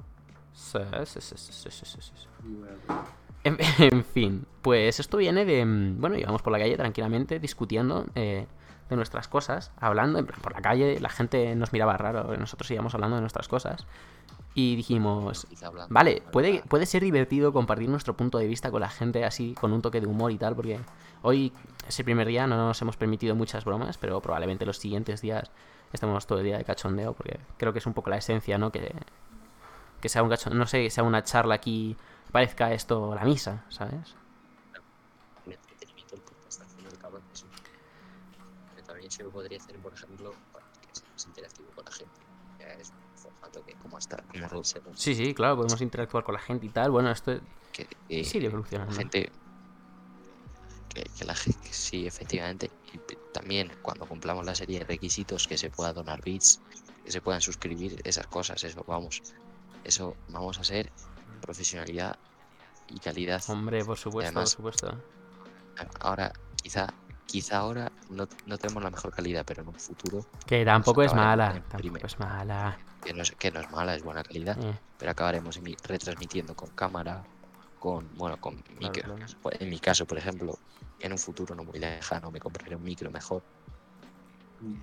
Sí, sí, sí, sí, sí, sí, sí, sí. Bueno, En, en fin, pues esto viene de. mm, Bueno, íbamos por la calle tranquilamente discutiendo eh, de nuestras cosas, hablando, por la calle, la gente nos miraba raro, nosotros íbamos hablando de nuestras cosas. Y dijimos, vale, de puede, puede ser divertido compartir nuestro punto de vista con la gente así, con un toque de humor y tal, porque hoy es el primer día, no nos hemos permitido muchas bromas, pero probablemente los siguientes días estemos todo el día de cachondeo, porque creo que es un poco la esencia, ¿no? Que, que sea un cachondeo, no sé, que sea una charla aquí, parezca esto la misa, ¿sabes? se podría hacer, por ejemplo, para que sea más interactivo con la gente. Ya es un formato que, como hasta, como Sí, sí, claro, podemos interactuar con la gente y tal. Bueno, esto que, que sigue la evolucionando. gente. Que, que la gente, sí, efectivamente. Y también cuando cumplamos la serie de requisitos, que se pueda donar bits, que se puedan suscribir, esas cosas, eso, vamos. Eso vamos a ser profesionalidad y calidad. Hombre, por supuesto, Además- por supuesto. Ahora, quizá, quizá ahora no, no tenemos la mejor calidad, pero en un futuro, Que tampoco es mala, tampoco es mala. que no es, que no es mala, es buena calidad, Eh, pero acabaremos retransmitiendo con cámara, con, bueno, con micro. claro. Pues, En mi caso, por ejemplo, en un futuro no muy lejano me compraré un micro mejor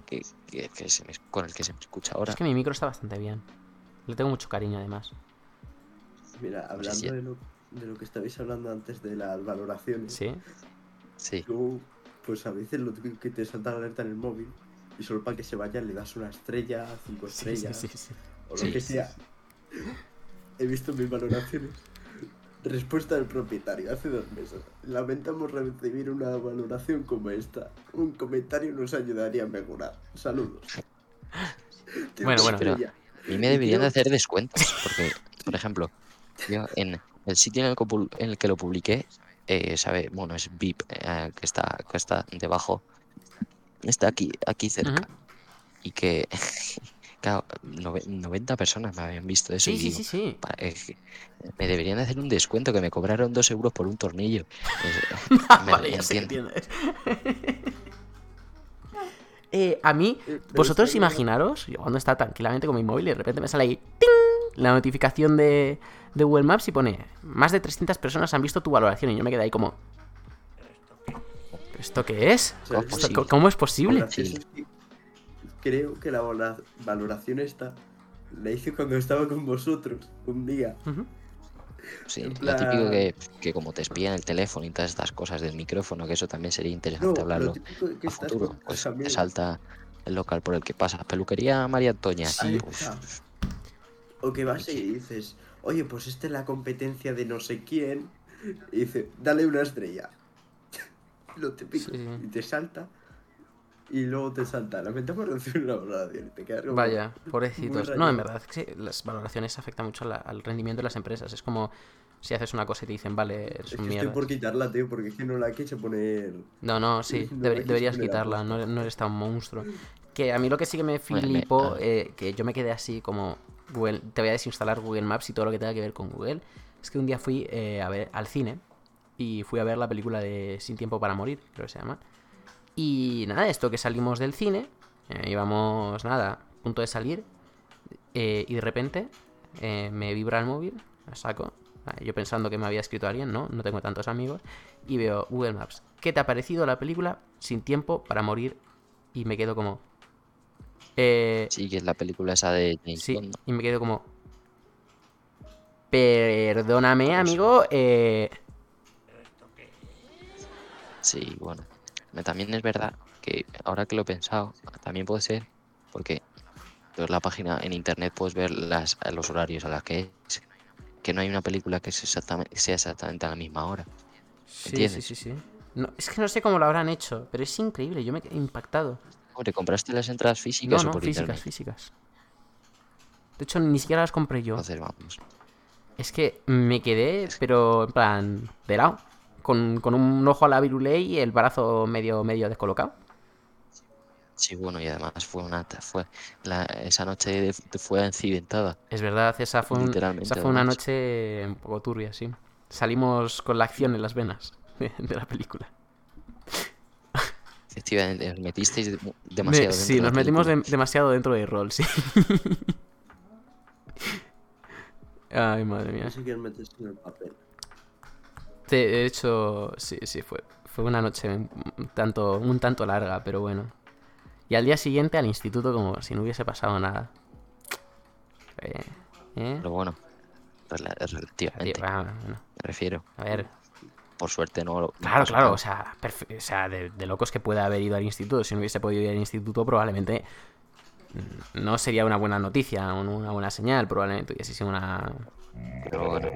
que, que- que se me- con el que se me escucha ahora. Es que mi micro está bastante bien. Le tengo mucho cariño, además. Mira, hablando de lo, de lo que estabais hablando antes de las valoraciones, Sí. Sí, luego, pues a veces lo que te salta la alerta en el móvil y solo para que se vaya le das una estrella, cinco Sí, sí, estrellas sí, sí. o lo Sí. que sea. He visto mis valoraciones. Respuesta del propietario hace dos meses. Lamentamos recibir una valoración como esta. Un comentario nos ayudaría a mejorar. Saludos. Bueno, bueno. estrella. Mí me deberían de hacer descuentos, porque, por ejemplo, yo en el sitio en el que, en el, que lo publiqué, eh, sabe, bueno, es VIP, eh, que está, que está debajo, está aquí, aquí cerca, y que, claro, nove- 90 personas me habían visto eso Sí, y sí, digo, sí, sí. "Pa- eh, me deberían de hacer un descuento que me cobraron dos euros por un tornillo. Me- vale, me ya sé. Eh, a mí, Eh, vosotros imaginaros, yo cuando está tranquilamente con mi móvil y de repente me sale ahí ¡ting! la notificación de, de Google Maps y pone más de 300 personas han visto tu valoración y yo me quedé ahí como ¿pero esto qué es? O sea, ¿Cómo es ¿Esto- posible? Creo que la valoración esta la hice cuando estaba con vosotros un día. Sí, lo típico que, que como te espían el teléfono y todas estas cosas del micrófono, que eso también sería No, interesante lo hablarlo a futuro. Pues te salta el local por el que pasa. Peluquería María Uf, está. O que vas y dices, oye, pues esta es la competencia de no sé quién. Y dice, dale una estrella. Lo típico. Sí, sí. Y te salta. Y luego te salta. Lamentamos recibir una valoración. Y te quedas como Vaya, pobrecitos. No, en verdad, es que las valoraciones afectan mucho la- al rendimiento de las empresas. Es como si haces una cosa y te dicen, vale, Es un que estoy mierda. por quitarla, tío, porque es que no la quise poner. No, no, sí, No deber- deberías la quitarla, no, no eres tan monstruo. Que a mí lo que sí que me Bueno, ah. eh, que yo me quedé así como, Google, te voy a desinstalar Google Maps y todo lo que tenga que ver con Google, es que un día fui eh, a ver al cine y fui a ver la película de Sin Tiempo para Morir, creo que se llama. Y nada, esto que salimos del cine, eh, íbamos, nada, punto de salir eh, y de repente eh, me vibra el móvil, la saco. Yo pensando que me había escrito alguien, no, no tengo tantos amigos. Y veo Google Maps. ¿Qué te ha parecido la película Sin tiempo para morir? Y me quedo como... Eh, Sí, que es la película esa de James Sí, y me quedo como. Perdóname, amigo. Eh, Sí, bueno. También es verdad que ahora que lo he pensado, también puede ser porque pues, la página en internet puedes ver las, los horarios a las que es. Que no hay una película que sea exactamente, sea exactamente a la misma hora. sí, sí, sí, sí. No, es que no sé cómo lo habrán hecho, pero es increíble. Yo me quedé impactado. Hombre, ¿compraste las entradas No, físicas o no, por físicas, internet? físicas. De hecho, ni siquiera las compré yo. Entonces vamos. Es que me quedé, pero en plan, de lado. Con, con un ojo a la virulé y el brazo medio, medio descolocado. Sí, bueno, y además fue una fue la, esa noche de- de- fue accidentada. Es verdad, esa fue, un- Literalmente, esa fue una noche un poco turbia, sí. Salimos con la acción en las venas de, de la película. Efectivamente, os metisteis de- Me- demasiado. dentro sí, de la nos metimos de- demasiado dentro de rol, sí. Ay, madre mía. No sé quién metes en el papel. De hecho, sí, sí, fue, fue una noche un tanto, un tanto larga, pero bueno. Y al día siguiente al instituto como si no hubiese pasado nada. Eh, ¿eh? Pero bueno, relativamente, bueno, me refiero. a ver, Por suerte no. no Claro, claro, o sea, o sea de, de locos que pueda haber ido al instituto. Si no hubiese podido ir al instituto, probablemente mm, no sería una buena noticia, un- una buena señal, probablemente hubiese sido una... Pero bueno,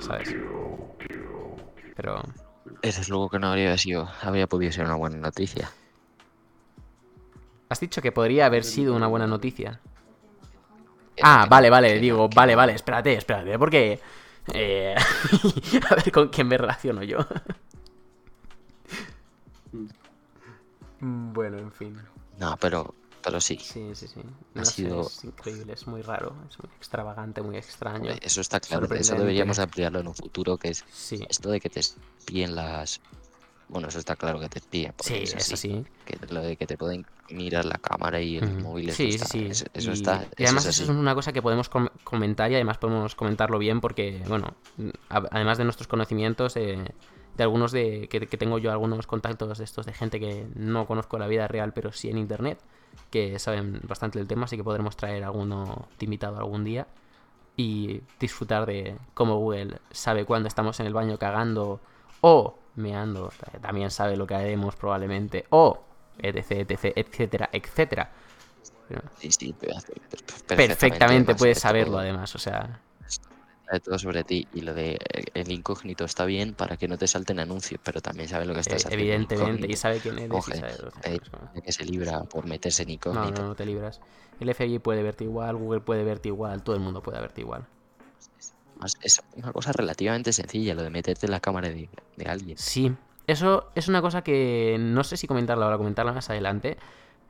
¿Sabes? Pero... desde luego que no habría sido, habría podido ser una buena noticia. Has dicho que podría haber sido una buena noticia. Que- Ah, vale, vale, digo, vale, vale, espérate, espérate, porque... eh, a ver con quién me relaciono yo. Bueno, en fin. No, pero, pero sí. Sí, sí, sí. Ha sé, sido- es increíble, es muy raro, es muy extravagante, muy extraño. Eso está claro. Eso deberíamos de ampliarlo en un futuro, que es Sí, esto de que te espíen las... Bueno, eso está claro que te espíen. sí, eso sí. Que lo de que te pueden mirar la cámara y el Ujú. móvil. Sí, sí, sí. Eso, eso y, está. y además eso eso es es una cosa que podemos com- comentar y además podemos comentarlo bien porque, bueno, además de nuestros conocimientos, eh, de algunos de que, que tengo yo algunos contactos de estos de gente que no conozco la vida real, pero sí en internet, que saben bastante del tema, así que podremos traer alguno invitado algún día y disfrutar de cómo Google sabe cuándo estamos en el baño cagando o meando, también sabe lo que haremos probablemente, o etc, etc, etcétera, etcétera. Sí, sí, pe- pe- perfectamente además, puedes de saberlo además, o sea, sabe todo sobre ti. Y lo de eh, el incógnito está bien para que no te salten anuncios, pero también sabe lo que estás eh, haciendo. evidentemente, y sabe quién eres y Coge, sabe lo que- eh, que se libra por meterse en No, incógnito. no, no te libras. El FBI puede verte igual, Google puede verte igual, todo el mundo puede verte igual. Es una cosa relativamente sencilla, lo de meterte en la cámara de, de alguien. Sí, eso es una cosa que no sé si comentarla ahora o comentarla más adelante.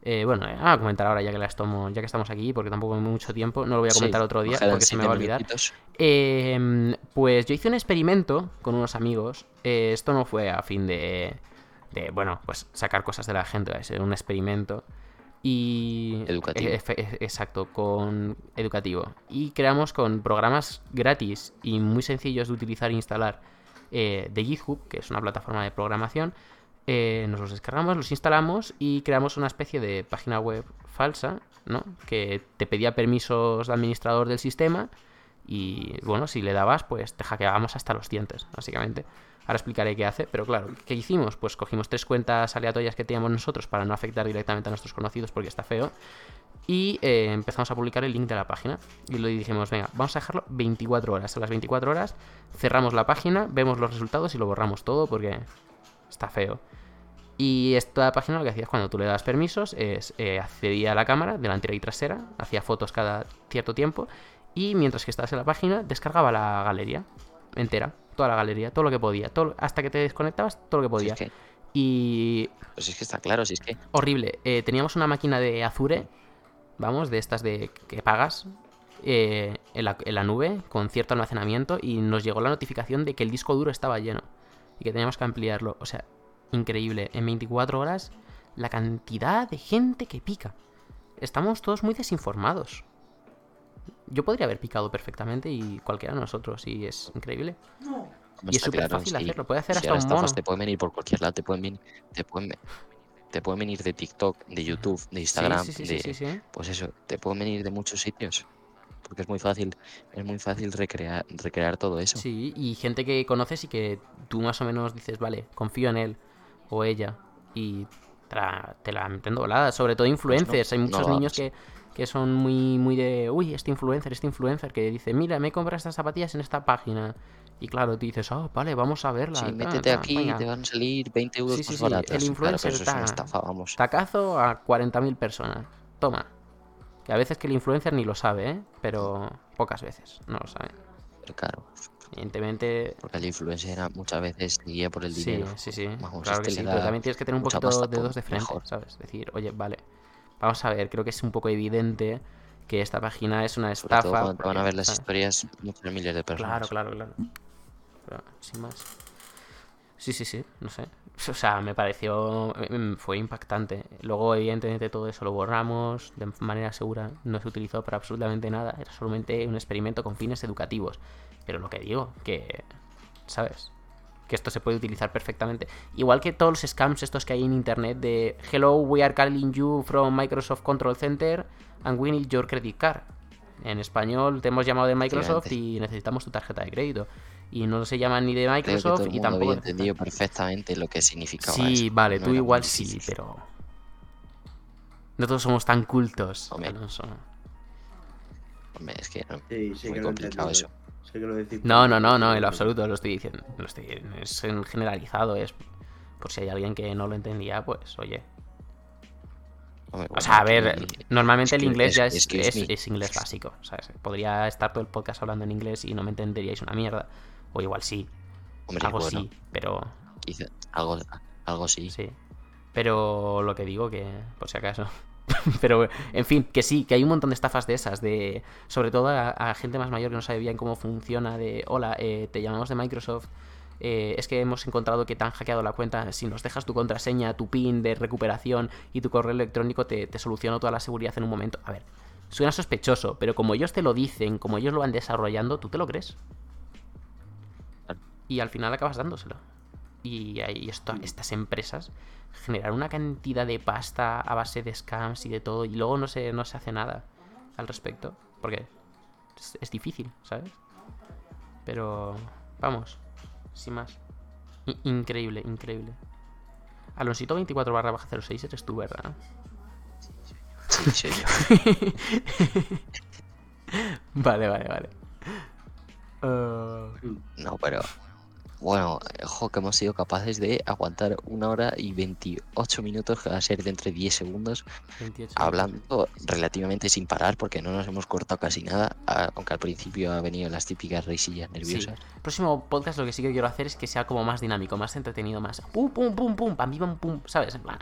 Eh, bueno, eh, a comentar ahora ya que las tomo, ya que estamos aquí, porque tampoco hay mucho tiempo, no lo voy a Sí, comentar otro día porque se me va a olvidar. Eh, pues yo hice un experimento con unos amigos. Eh, esto no fue a fin de, de, bueno, pues sacar cosas de la gente, es un experimento. Y... Educativo. eh, eh, exacto, con educativo. Y creamos con programas gratis y muy sencillos de utilizar e instalar de GitHub, que es una plataforma de programación. Eh, nos los descargamos, los instalamos y creamos una especie de página web falsa, ¿no? Que te pedía permisos de administrador del sistema y bueno, si le dabas, pues te hackeábamos hasta los dientes, básicamente. Ahora explicaré qué hace, pero claro, ¿qué hicimos? Pues cogimos tres cuentas aleatorias que teníamos nosotros para no afectar directamente a nuestros conocidos porque está feo. Y eh, empezamos a publicar el link de la página. Y lo dijimos, venga, vamos a dejarlo 24 horas. A las 24 horas cerramos la página, vemos los resultados y lo borramos todo porque está feo. Y esta página lo que hacías cuando tú le das permisos es eh, accedía a la cámara delantera y trasera, hacía fotos cada cierto tiempo y mientras que estabas en la página descargaba la galería entera, toda la galería, todo lo que podía, todo, hasta que te desconectabas, todo lo que Si podía. es que, Y pues es que está claro, si es que horrible. Eh, teníamos una máquina de Azure, vamos, de estas de que pagas eh, en, la, en la nube con cierto almacenamiento y nos llegó la notificación de que el disco duro estaba lleno y que teníamos que ampliarlo. O sea, increíble. En 24 horas la cantidad de gente que pica. estamos todos muy desinformados. Yo podría haber picado perfectamente y cualquiera de nosotros, y es increíble. Y es súper claro, fácil sí. hacerlo, puede hacer Si hasta las un mono. te pueden venir por cualquier lado, te pueden venir, te pueden, te pueden venir de TikTok, de YouTube, de Instagram, sí, sí, sí, de, sí, sí. pues eso, te pueden venir de muchos sitios. Porque es muy fácil, es muy fácil recrear, recrear todo eso. Sí, y gente que conoces y que tú más o menos dices, vale, confío en él o ella y te la, te la meten doblada. Sobre todo influencers. Hay no muchos niños que, que son muy, muy de, uy, este influencer, este influencer que dice, mira, me he comprado estas zapatillas en esta página. Y claro, tú dices, oh, vale, vamos a verla. Sí, ta, métete ta, aquí, venga". te van a salir 20 euros Sí, sí, más sí, baratas. el Claro, influencer pero eso es una ta- estafa, vamos. Tacazo a 40.000 personas. Toma. Que a veces que el influencer ni lo sabe, ¿eh? Pero pocas veces no lo sabe. Claro, Evidentemente, porque el influencer muchas veces guía por el Sí, dinero. sí, sí. Vamos, claro que sí, pero también tienes que tener un poquito de pues, dos de frente, mejor. ¿sabes? Decir, oye, vale, vamos a ver, creo que es un poco evidente que esta página es una Sobre todo estafa. te van a porque, ver las ¿sabes? historias muchas miles de personas. Claro, claro, claro. Pero, sin más. Sí, sí, sí, no sé. O sea, me pareció. mm, Fue impactante. Luego, evidentemente, todo eso lo borramos de manera segura. No se utilizó para absolutamente nada. Era solamente un experimento con fines educativos. Pero lo que digo, que. ¿Sabes? Que esto se puede utilizar perfectamente. Igual que todos los scams estos que hay en internet de Hello, we are calling you from Microsoft Control Center and we need your credit card. En español te hemos llamado de Microsoft y necesitamos tu tarjeta de crédito. Y no se llaman ni de Creo que todo Microsoft el y mundo tampoco. había entendido perfectamente lo que significaba Sí, eso. vale, No tú igual sí, pero. No todos somos tan cultos. Hombre. Alonso. Hombre, es que no, Sí, sí muy que complicado eso. Sé que lo decís. No, no, no, no, en lo absoluto lo estoy diciendo. Lo estoy, es en generalizado, es. Por si hay alguien que no lo entendía, pues oye. Hombre, O sea, a ver, normalmente el inglés ya es, es, es inglés básico, ¿sabes? Podría estar todo el podcast hablando en inglés y no me entenderíais una mierda. O igual sí, Hombre, algo bueno, sí, pero quizá- algo, algo sí. sí. Pero lo que digo que, por si acaso. pero, en fin, que sí, que hay un montón de estafas de esas, de sobre todo a, a gente más mayor que no sabe bien cómo funciona, de, hola, eh, te llamamos de Microsoft, eh, es que hemos encontrado que te han hackeado la cuenta, si nos dejas tu contraseña, tu PIN de recuperación y tu correo electrónico, te, te soluciono toda la seguridad en un momento. A ver, suena sospechoso, pero como ellos te lo dicen, como ellos lo van desarrollando, tú te lo crees. Y al final acabas dándoselo. Y ahí esto, estas empresas generan una cantidad de pasta a base de scams y de todo, y luego no se, no se hace nada al respecto. Porque es, es difícil, ¿sabes? Pero vamos, sin más. I- increíble, increíble. Alonsito 24 barra baja 06 eres tú, ¿verdad? Sí, soy yo. vale, vale, vale. Uh, No, pero bueno, ojo que hemos sido capaces de aguantar una hora y 28 minutos, que va a ser de entre 10 segundos, 28. hablando relativamente sin parar, porque no nos hemos cortado casi nada, aunque al principio ha venido las típicas risillas Sí. nerviosas. Próximo podcast lo que sí que quiero hacer es que sea como más dinámico, más entretenido, más pum pum pum pum, pam pam pum, ¿sabes? En plan,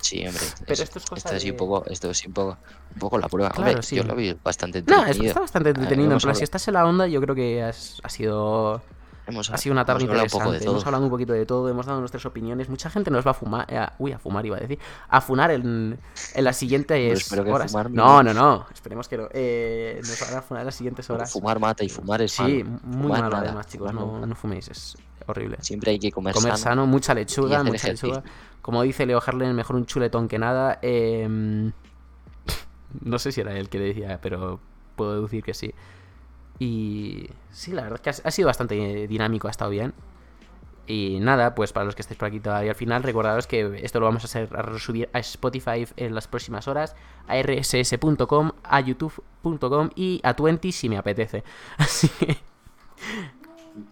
Sí, hombre. Pero es- esto es cosa esto sí de- un poco, esto sí un poco, un poco la prueba. Claro, Hombre, sí. yo lo vi bastante No, entretenido. es- está bastante Ah, entretenido. En plan, si estás en la onda, yo creo que has- ha sido hemos- Ha sido una tarde hemos hablado un poco interesante. de todo. Hemos hablado un poquito de todo, hemos dado nuestras opiniones. Mucha gente nos va a fumar. eh, uy, a fumar iba a decir. A funar en, en las siguientes espero que horas. fumar no, no. no, no. Esperemos que no. Eh, nos van a funar en las siguientes horas. Fumar mata y fumar es Sí, malo. muy Fumar malo nada, además, chicos. No, no. no fuméis, es horrible. Siempre hay que comer, Comer sano, mucha lechuga, mucha lechuga. Como dice Leo Harlen, mejor un chuletón que nada. Eh, no sé si era él que le decía, pero puedo deducir que sí. Y sí, la verdad es que ha, sido bastante dinámico, ha estado bien. Y nada, pues para los que estéis por aquí todavía al final, recordaros que esto lo vamos a, hacer, a resubir a Spotify en las próximas horas, a rss.com, a youtube.com y a 20 si me apetece. Así que...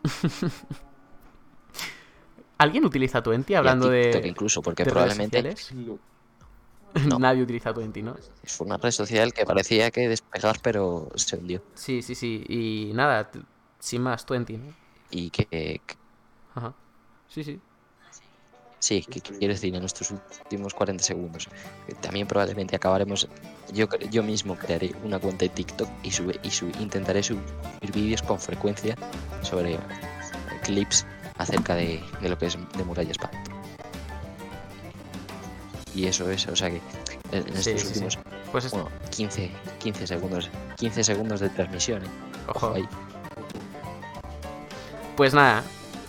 ¿Alguien utiliza 20 Y a hablando TikTok de, incluso, porque probablemente? No. Nadie utiliza 20, ¿no? fue una red social que parecía que despegar, pero se hundió. Sí, sí, sí. Y nada, sin más, 20, ¿no? Y que, Ajá. Sí, sí. sí, que quiero decir, en estos últimos 40 segundos, también probablemente acabaremos, yo, yo mismo crearé una cuenta de TikTok y, sube, y sub- intentaré subir vídeos con frecuencia sobre clips acerca de, de lo que es de Muralla Spa. Y eso es, o sea que en en Sí, estos sí, sí. últimos, Pues es- bueno, 15, 15 segundos, 15 segundos de transmisión, ¿eh? Ojo. Ojo ahí. Pues nada.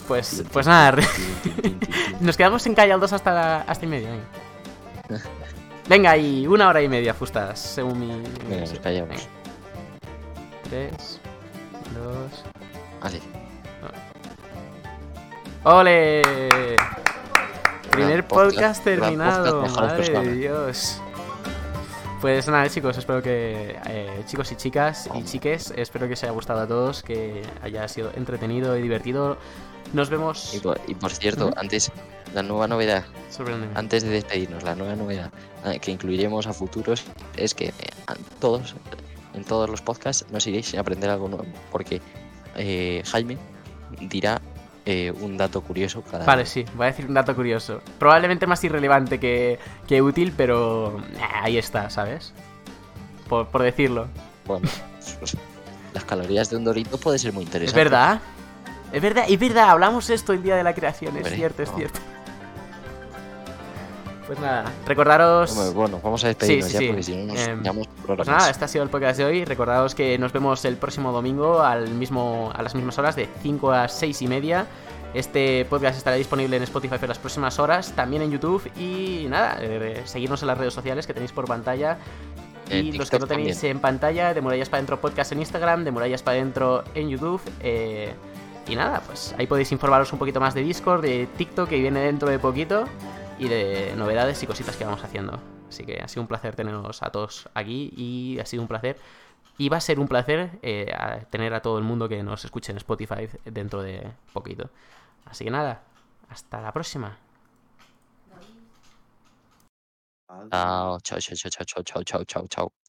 Pues, pues nada. Nos quedamos en calle al 2 hasta, la- hasta y media. Venga. Venga, y una hora y media, Fustas, según mi. Venga, nos callamos. 3, 2. Vale. ¡Ole! Primer podcast, terminado, podcast, madre de. Dios. Pues nada, chicos, espero que eh, chicos y chicas y chiques, espero que os haya gustado a todos, que haya sido entretenido y divertido. Nos vemos. Y por, y por cierto, antes, la nueva novedad, antes de despedirnos, la nueva novedad eh, que incluiremos a futuros es que eh, a todos, en todos los podcasts nos iréis sin aprender algo nuevo, porque eh, Jaime dirá eh, un dato curioso cada Vale, sí, voy a decir un dato curioso. Probablemente más irrelevante que, que útil, pero eh, ahí está, ¿sabes? Por, por decirlo. Bueno, pues, las calorías de un dorito puede ser muy ¿Es interesante. verdad? Es verdad, es verdad, hablamos esto el día de la creación, es Hombre, cierto, es cierto. Pues nada, recordaros... Bueno, vamos a despedirnos Sí, ya sí, porque sí. si no nos Em, llevamos por horas Pues nada, este ha sido el podcast de hoy. Recordaos que nos vemos el próximo domingo al mismo, a las mismas horas, de 5 a 6 y media. Este podcast estará disponible en Spotify por las próximas horas, también en YouTube. Y nada, eh, seguirnos en las redes sociales que tenéis por pantalla. Y los que no tenéis también. en pantalla, de Murallas para Dentro Podcast en Instagram, de Murallas para Dentro en YouTube. eh, y nada, pues ahí podéis informaros un poquito más de Discord, de TikTok que viene dentro de poquito y de novedades y cositas que vamos haciendo. Así que ha sido un placer teneros a todos aquí y ha sido un placer y va a ser un placer eh, tener a todo el mundo que nos escuche en Spotify dentro de poquito. Así que nada, hasta la próxima. Chao, chao, chao, chao, chao, chao, chao, chao.